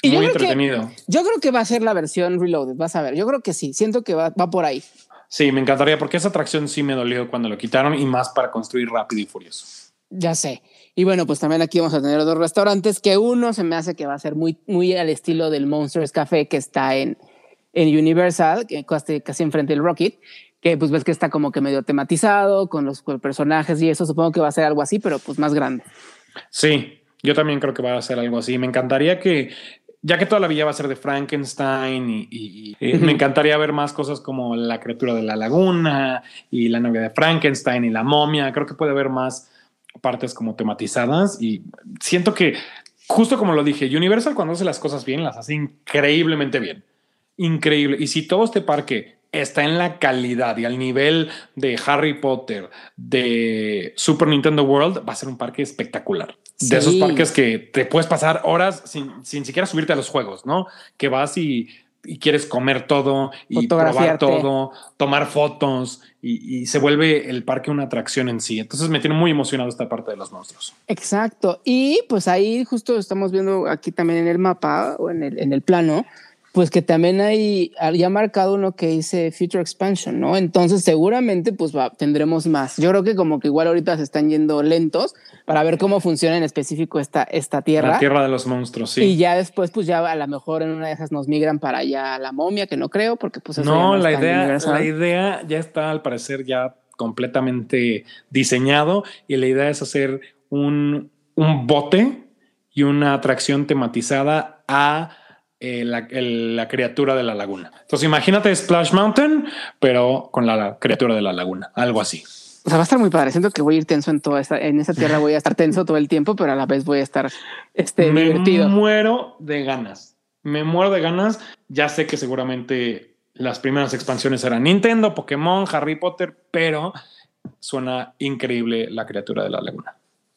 Muy yo entretenido. yo creo que va a ser la versión Reloaded, vas a ver. Yo creo que sí, siento que va, va por ahí. Sí, me encantaría porque esa atracción sí me dolió cuando lo quitaron y más para construir rápido y furioso. Ya sé. Y bueno, pues también aquí vamos a tener dos restaurantes que uno se me hace que va a ser muy, muy al estilo del Monsters Café que está en, en Universal, que casi, casi enfrente del Rocket, que pues ves que está como que medio tematizado con los, personajes y eso. Supongo que va a ser algo así, pero pues más grande. Sí, yo también creo que va a ser algo así. Me encantaría que ya que toda la villa va a ser de Frankenstein y, eh, me encantaría ver más cosas como la criatura de la laguna y la novia de Frankenstein y la momia, creo que puede haber más partes como tematizadas y siento que justo como lo dije, Universal cuando hace las cosas bien, las hace increíblemente bien. Increíble. Y si todo este parque está en la calidad y al nivel de Harry Potter, de Super Nintendo World, va a ser un parque espectacular. De esos parques que te puedes pasar horas sin, sin siquiera subirte a los juegos, ¿no? Que vas y y quieres comer todo y probar todo, tomar fotos y, se vuelve el parque una atracción en sí. Entonces me tiene muy emocionado esta parte de los monstruos. Exacto. Y pues ahí justo estamos viendo aquí también en el mapa o en el, en el plano pues que también hay ya marcado uno que dice Future Expansion, ¿no? Entonces seguramente pues va, tendremos más. Yo creo que como que igual ahorita se están yendo lentos para ver cómo funciona en específico esta, esta tierra. La tierra de los monstruos, sí. Y ya después pues ya a lo mejor en una de esas nos migran para allá la momia, que no creo, porque pues eso No, la idea, la idea ya está al parecer ya completamente diseñado y la idea es hacer un, un bote y una atracción tematizada a eh, la, criatura de la laguna. Entonces imagínate Splash Mountain, pero con la, criatura de la laguna, algo así. O sea, va a estar muy padre. Siento que voy a ir tenso en toda esta, en esa tierra voy a estar tenso todo el tiempo, pero a la vez voy a estar este, Me divertido. muero de ganas. Me muero de ganas. Ya sé que seguramente las primeras expansiones eran Nintendo, Pokémon, Harry Potter, pero suena increíble la criatura de la laguna.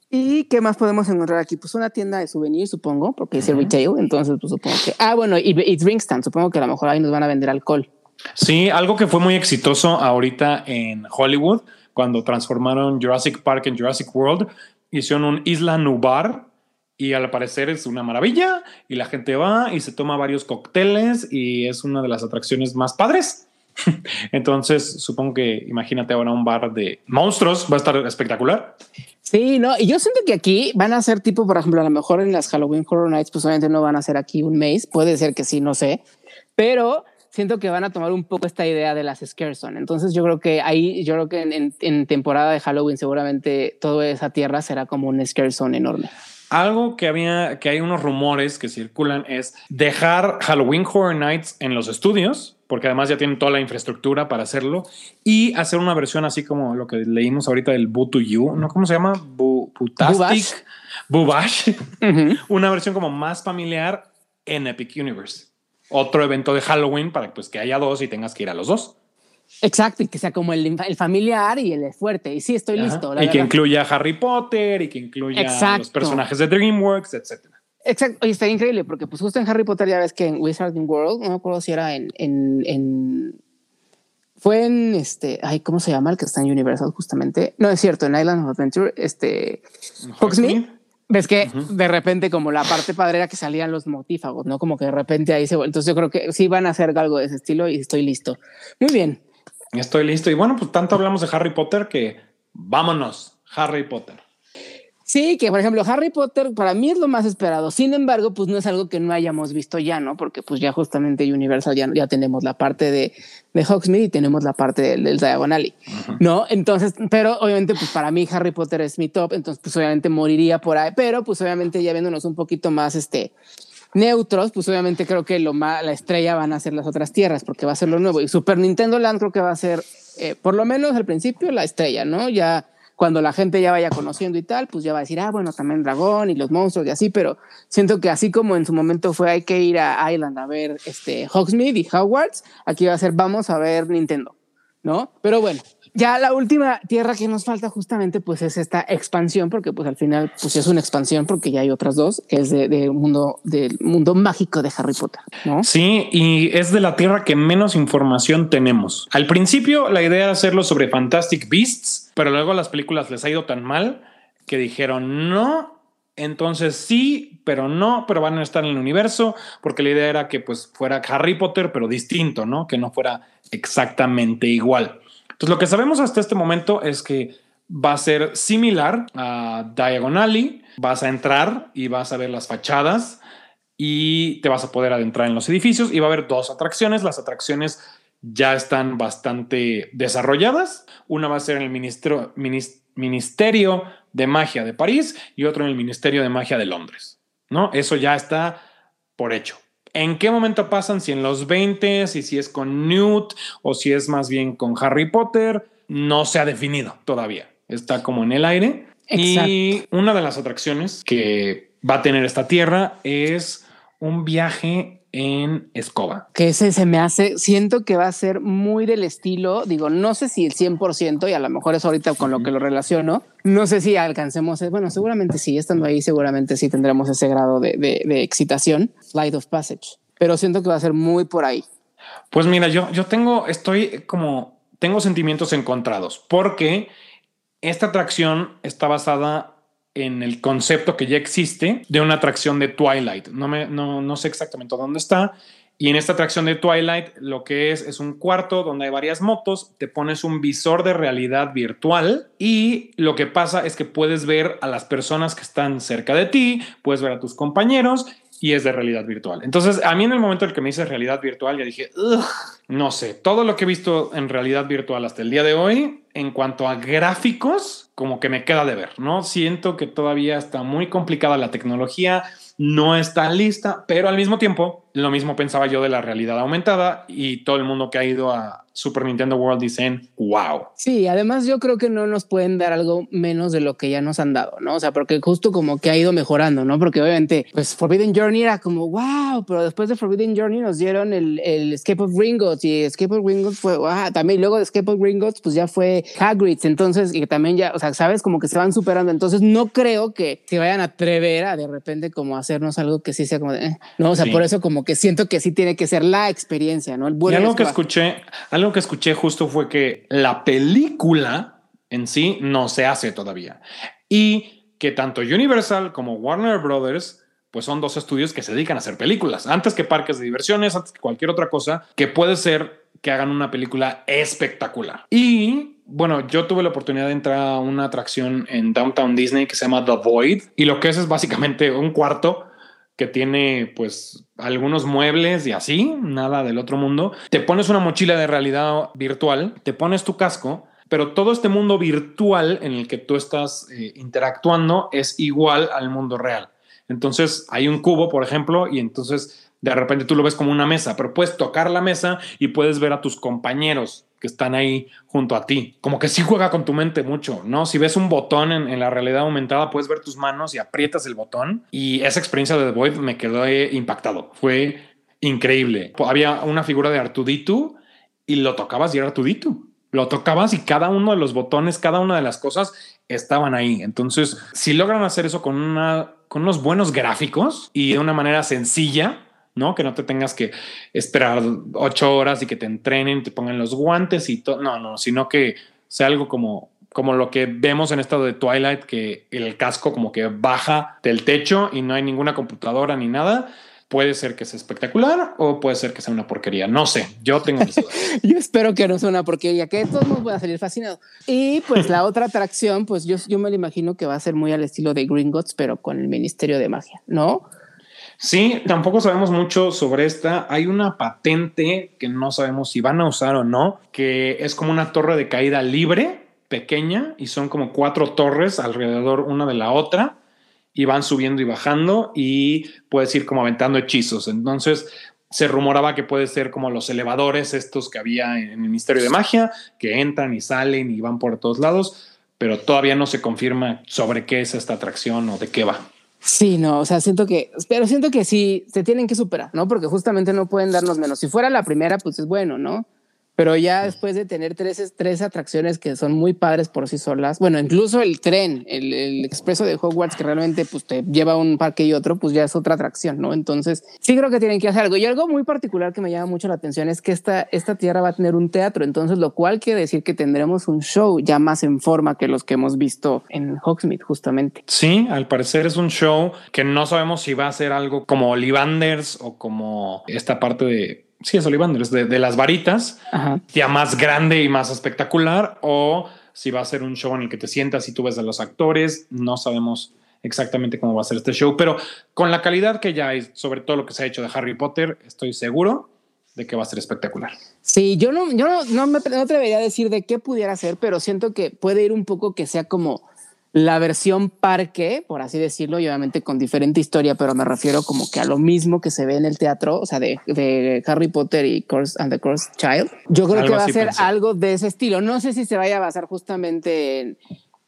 ¿Y qué más podemos encontrar aquí? Pues una tienda de souvenirs, supongo, porque dice retail. Entonces, pues supongo que. Ah, bueno, y, y Drinkstand. Supongo que a lo mejor ahí nos van a vender alcohol. Sí, algo que fue muy exitoso ahorita en Hollywood, cuando transformaron Jurassic Park en Jurassic World, hicieron un Isla Nubar y al parecer es una maravilla y la gente va y se toma varios cócteles y es una de las atracciones más padres. [laughs] Entonces, supongo que imagínate ahora un bar de monstruos, va a estar espectacular. Sí, no, y yo siento que aquí van a ser tipo, por ejemplo, a lo mejor en las Halloween Horror Nights, pues obviamente no van a ser aquí un mes, puede ser que sí, no sé, pero siento que van a tomar un poco esta idea de las Scarezone. Entonces yo creo que ahí, yo creo que en, temporada de Halloween seguramente toda esa tierra será como un Scarezone enorme. Algo que había, que hay unos rumores que circulan es dejar Halloween Horror Nights en los estudios, porque además ya tienen toda la infraestructura para hacerlo, y hacer una versión así como lo que leímos ahorita del Boo to You, ¿no? ¿Cómo se llama? Butastic. Bubash. una versión como más familiar en Epic Universe. Otro evento de Halloween para pues, que haya dos y tengas que ir a los dos. Exacto, y que sea como el, familiar y el fuerte. Y sí, estoy listo. y que incluya Harry Potter y que incluya los personajes de DreamWorks, etcétera. Exacto, y está increíble porque pues justo en Harry Potter ya ves que en Wizarding World, no me acuerdo si era en, en, fue en este, ay, ¿cómo se llama el que está en Universal justamente? No es cierto, en Island of Adventure, este, Hogsmeade. Ves que de repente como la parte padre era que salían los motífagos, ¿no? Como que de repente ahí se... Entonces yo creo que sí van a hacer algo de ese estilo y estoy listo. Muy bien. Estoy listo. Y bueno, pues tanto hablamos de Harry Potter que vámonos, Harry Potter. Sí, que por ejemplo Harry Potter para mí es lo más esperado. Sin embargo, pues no es algo que no hayamos visto ya, ¿no? Porque pues ya justamente Universal ya, ya tenemos la parte de, de Hogsmeade y tenemos la parte del, del Diagon Alley, ¿no? Entonces, pero obviamente pues para mí Harry Potter es mi top, entonces pues obviamente moriría por ahí, pero pues obviamente ya viéndonos un poquito más este neutros, pues obviamente creo que lo más, la estrella van a ser las otras tierras, porque va a ser lo nuevo. Y Super Nintendo Land creo que va a ser, eh, por lo menos al principio, la estrella, ¿no? Ya cuando la gente ya vaya conociendo y tal, pues ya va a decir, ah, bueno, también dragón y los monstruos y así, pero siento que así como en su momento fue hay que ir a Island a ver este Hogsmeade y Hogwarts, aquí va a ser vamos a ver Nintendo, ¿no? Pero bueno, ya la última tierra que nos falta justamente pues es esta expansión, porque pues al final pues es una expansión porque ya hay otras dos, que es de, de mundo del mundo mágico de Harry Potter, ¿no? Sí, y es de la tierra que menos información tenemos. Al principio la idea era hacerlo sobre Fantastic Beasts, pero luego las películas les ha ido tan mal que dijeron no, entonces sí, pero no, pero van a estar en el universo, porque la idea era que pues fuera Harry Potter, pero distinto, ¿no? Que no fuera exactamente igual. Entonces, lo que sabemos hasta este momento es que va a ser similar a Diagon Alley. Vas a entrar y vas a ver las fachadas y te vas a poder adentrar en los edificios y va a haber dos atracciones. Las atracciones ya están bastante desarrolladas. Una va a ser en el Ministerio, Ministerio de Magia de París y otro en el Ministerio de Magia de Londres. ¿no? Eso ya está por hecho. ¿En qué momento pasan? Si en los 20, y si es con Newt o si es más bien con Harry Potter, no se ha definido todavía. Está como en el aire. Y una de las atracciones que va a tener esta tierra es un viaje en escoba. Que ese se me hace, siento que va a ser muy del estilo, digo, no sé si el 100% y a lo mejor es ahorita con lo que lo relaciono, no sé si alcancemos, bueno, seguramente sí, estando ahí seguramente sí tendremos ese grado de, de, excitación, Flight of Passage, pero siento que va a ser muy por ahí. Pues mira, yo, yo tengo, estoy como, tengo sentimientos encontrados porque esta atracción está basada en el concepto que ya existe de una atracción de Twilight. No, me, no, no sé exactamente dónde está. Y en esta atracción de Twilight lo que es es un cuarto donde hay varias motos, te pones un visor de realidad virtual y lo que pasa es que puedes ver a las personas que están cerca de ti, puedes ver a tus compañeros y es de realidad virtual. Entonces, a mí en el momento en que me hice realidad virtual, ya dije, no sé, todo lo que he visto en realidad virtual hasta el día de hoy, en cuanto a gráficos, como que me queda de ver, ¿no? Siento que todavía está muy complicada la tecnología, no está lista, pero al mismo tiempo, lo mismo pensaba yo de la realidad aumentada y todo el mundo que ha ido a Super Nintendo World dicen, wow. Sí, además yo creo que no nos pueden dar algo menos de lo que ya nos han dado, ¿no? O sea, porque justo como que ha ido mejorando, ¿no? Porque obviamente, pues Forbidden Journey era como, wow, pero después de Forbidden Journey nos dieron el, el Escape of Gringotts y Escape of Gringotts fue, wow, también luego de Escape of Gringotts, pues ya fue Hagrid's, entonces, que también ya, o sea, sabes, como que se van superando, entonces no creo que se vayan a atrever a de repente como hacernos algo que sí sea como de, eh, no, o sea, por eso como que siento que sí tiene que ser la experiencia, ¿no? El bueno y algo que escuché, algo que escuché justo fue que la película en sí no se hace todavía. Y que tanto Universal como Warner Brothers pues son dos estudios que se dedican a hacer películas. Antes que parques de diversiones, antes que cualquier otra cosa, que puede ser que hagan una película espectacular. Y bueno, yo tuve la oportunidad de entrar a una atracción en Downtown Disney que se llama The Void. Y lo que es es básicamente un cuarto que tiene pues algunos muebles y así, nada del otro mundo. Te pones una mochila de realidad virtual, te pones tu casco, pero todo este mundo virtual en el que tú estás eh, interactuando es igual al mundo real. Entonces hay un cubo, por ejemplo, y entonces de repente tú lo ves como una mesa, pero puedes tocar la mesa y puedes ver a tus compañeros que están ahí junto a ti. Como que sí juega con tu mente mucho, ¿no? Si ves un botón en, la realidad aumentada, puedes ver tus manos y aprietas el botón. Y esa experiencia de The Void me quedó eh, impactado. Fue increíble. Había una figura de Artuditu y lo tocabas y era Artuditu. Lo tocabas y cada uno de los botones, cada una de las cosas estaban ahí. Entonces, si logran hacer eso con, una, con unos buenos gráficos y de una manera sencilla, ¿no? Que no te tengas que esperar ocho horas y que te entrenen, te pongan los guantes y todo. No, no, sino que sea algo como, como lo que vemos en estado de Twilight, que el casco como que baja del techo y no hay ninguna computadora ni nada. Puede ser que sea espectacular o puede ser que sea una porquería. No sé, yo tengo mis dudas. [laughs] yo espero que no sea una porquería, que todos nos van a salir fascinados. Y pues la otra atracción, pues yo, yo me lo imagino que va a ser muy al estilo de Gringotts, pero con el Ministerio de Magia, ¿no? Sí, tampoco sabemos mucho sobre esta. Hay una patente que no sabemos si van a usar o no, que es como una torre de caída libre, pequeña, y son como cuatro torres alrededor una de la otra, y van subiendo y bajando, y puedes ir como aventando hechizos. Entonces, se rumoraba que puede ser como los elevadores estos que había en el Ministerio de Magia, que entran y salen y van por todos lados, pero todavía no se confirma sobre qué es esta atracción o de qué va. Sí, no, o sea, siento que, pero siento que sí se tienen que superar, ¿no? Porque justamente no pueden darnos menos. Si fuera la primera, pues es bueno, ¿no? Pero ya después de tener tres, tres atracciones que son muy padres por sí solas, bueno, incluso el tren, el, el, expreso de Hogwarts que realmente pues te lleva a un parque y otro, pues ya es otra atracción, ¿no? Entonces sí creo que tienen que hacer algo. Y algo muy particular que me llama mucho la atención es que esta, esta tierra va a tener un teatro, entonces lo cual quiere decir que tendremos un show ya más en forma que los que hemos visto en Hogsmeade justamente. Sí, al parecer es un show que no sabemos si va a ser algo como Olivanders o como esta parte de sí, es Ollivanders, de, de las varitas, ya más grande y más espectacular, o si va a ser un show en el que te sientas y tú ves a los actores, no sabemos exactamente cómo va a ser este show, pero con la calidad que ya hay, sobre todo lo que se ha hecho de Harry Potter, estoy seguro de que va a ser espectacular. Sí, yo no, yo no, no me atrevería a decir de qué pudiera ser, pero siento que puede ir un poco que sea como la versión parque, por así decirlo, y obviamente con diferente historia, pero me refiero como que a lo mismo que se ve en el teatro, o sea, de, Harry Potter y Curse and the Cursed Child. Yo creo que va a ser algo de ese estilo. No sé si se vaya a basar justamente en,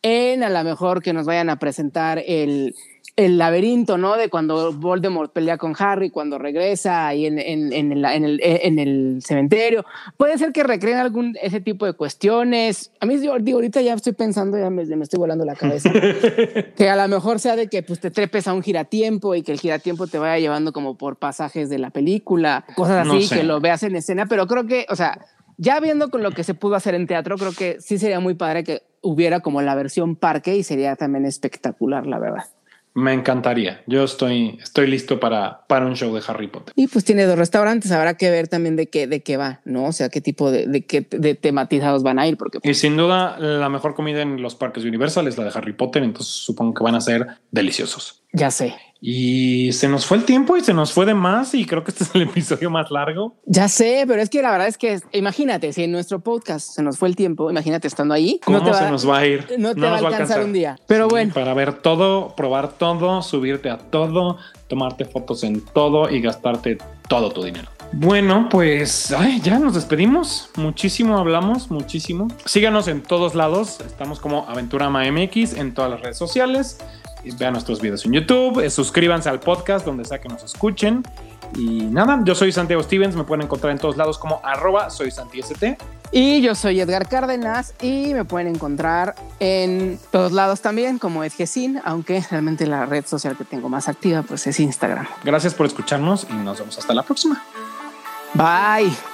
en a lo mejor que nos vayan a presentar el el laberinto, ¿no? De cuando Voldemort pelea con Harry, cuando regresa ahí en, en, en, el, en, el, cementerio. Puede ser que recreen algún ese tipo de cuestiones. A mí, digo, ahorita ya estoy pensando, ya me, estoy volando la cabeza, [laughs] que a lo mejor sea de que pues, te trepes a un giratiempo y que el giratiempo te vaya llevando como por pasajes de la película, cosas así, que lo veas en escena, pero creo que, o sea, ya viendo con lo que se pudo hacer en teatro, creo que sí sería muy padre que hubiera como la versión parque y sería también espectacular, la verdad. Me encantaría. Yo estoy, estoy listo para, para un show de Harry Potter. Y pues tiene dos restaurantes. Habrá que ver también de qué, de qué va, ¿no? O sea, qué tipo de, de, qué, de tematizados van a ir. Porque, y sin duda, la mejor comida en los parques Universal es la de Harry Potter. Entonces supongo que van a ser deliciosos. Ya sé. Y se nos fue el tiempo y se nos fue de más y creo que este es el [laughs] episodio más largo. Ya sé, pero es que la verdad es que imagínate, si en nuestro podcast se nos fue el tiempo, imagínate estando ahí. ¿Cómo no se nos va a ir? No te va, a alcanzar un día. Pero bueno. Para ver todo, probar todo, subirte a todo, tomarte fotos en todo y gastarte todo tu dinero. Bueno, pues ya nos despedimos. Muchísimo hablamos, muchísimo. Síganos en todos lados. Estamos como Aventurama MX en todas las redes sociales vean nuestros videos en YouTube, eh, suscríbanse al podcast donde sea que nos escuchen. Y nada, yo soy Santiago Stevens, me pueden encontrar en todos lados como arroba soy SantiST. Y yo soy Edgar Cárdenas y me pueden encontrar en todos lados también como Edgesin, aunque realmente la red social que tengo más activa pues es Instagram. Gracias por escucharnos y nos vemos hasta la próxima. Bye.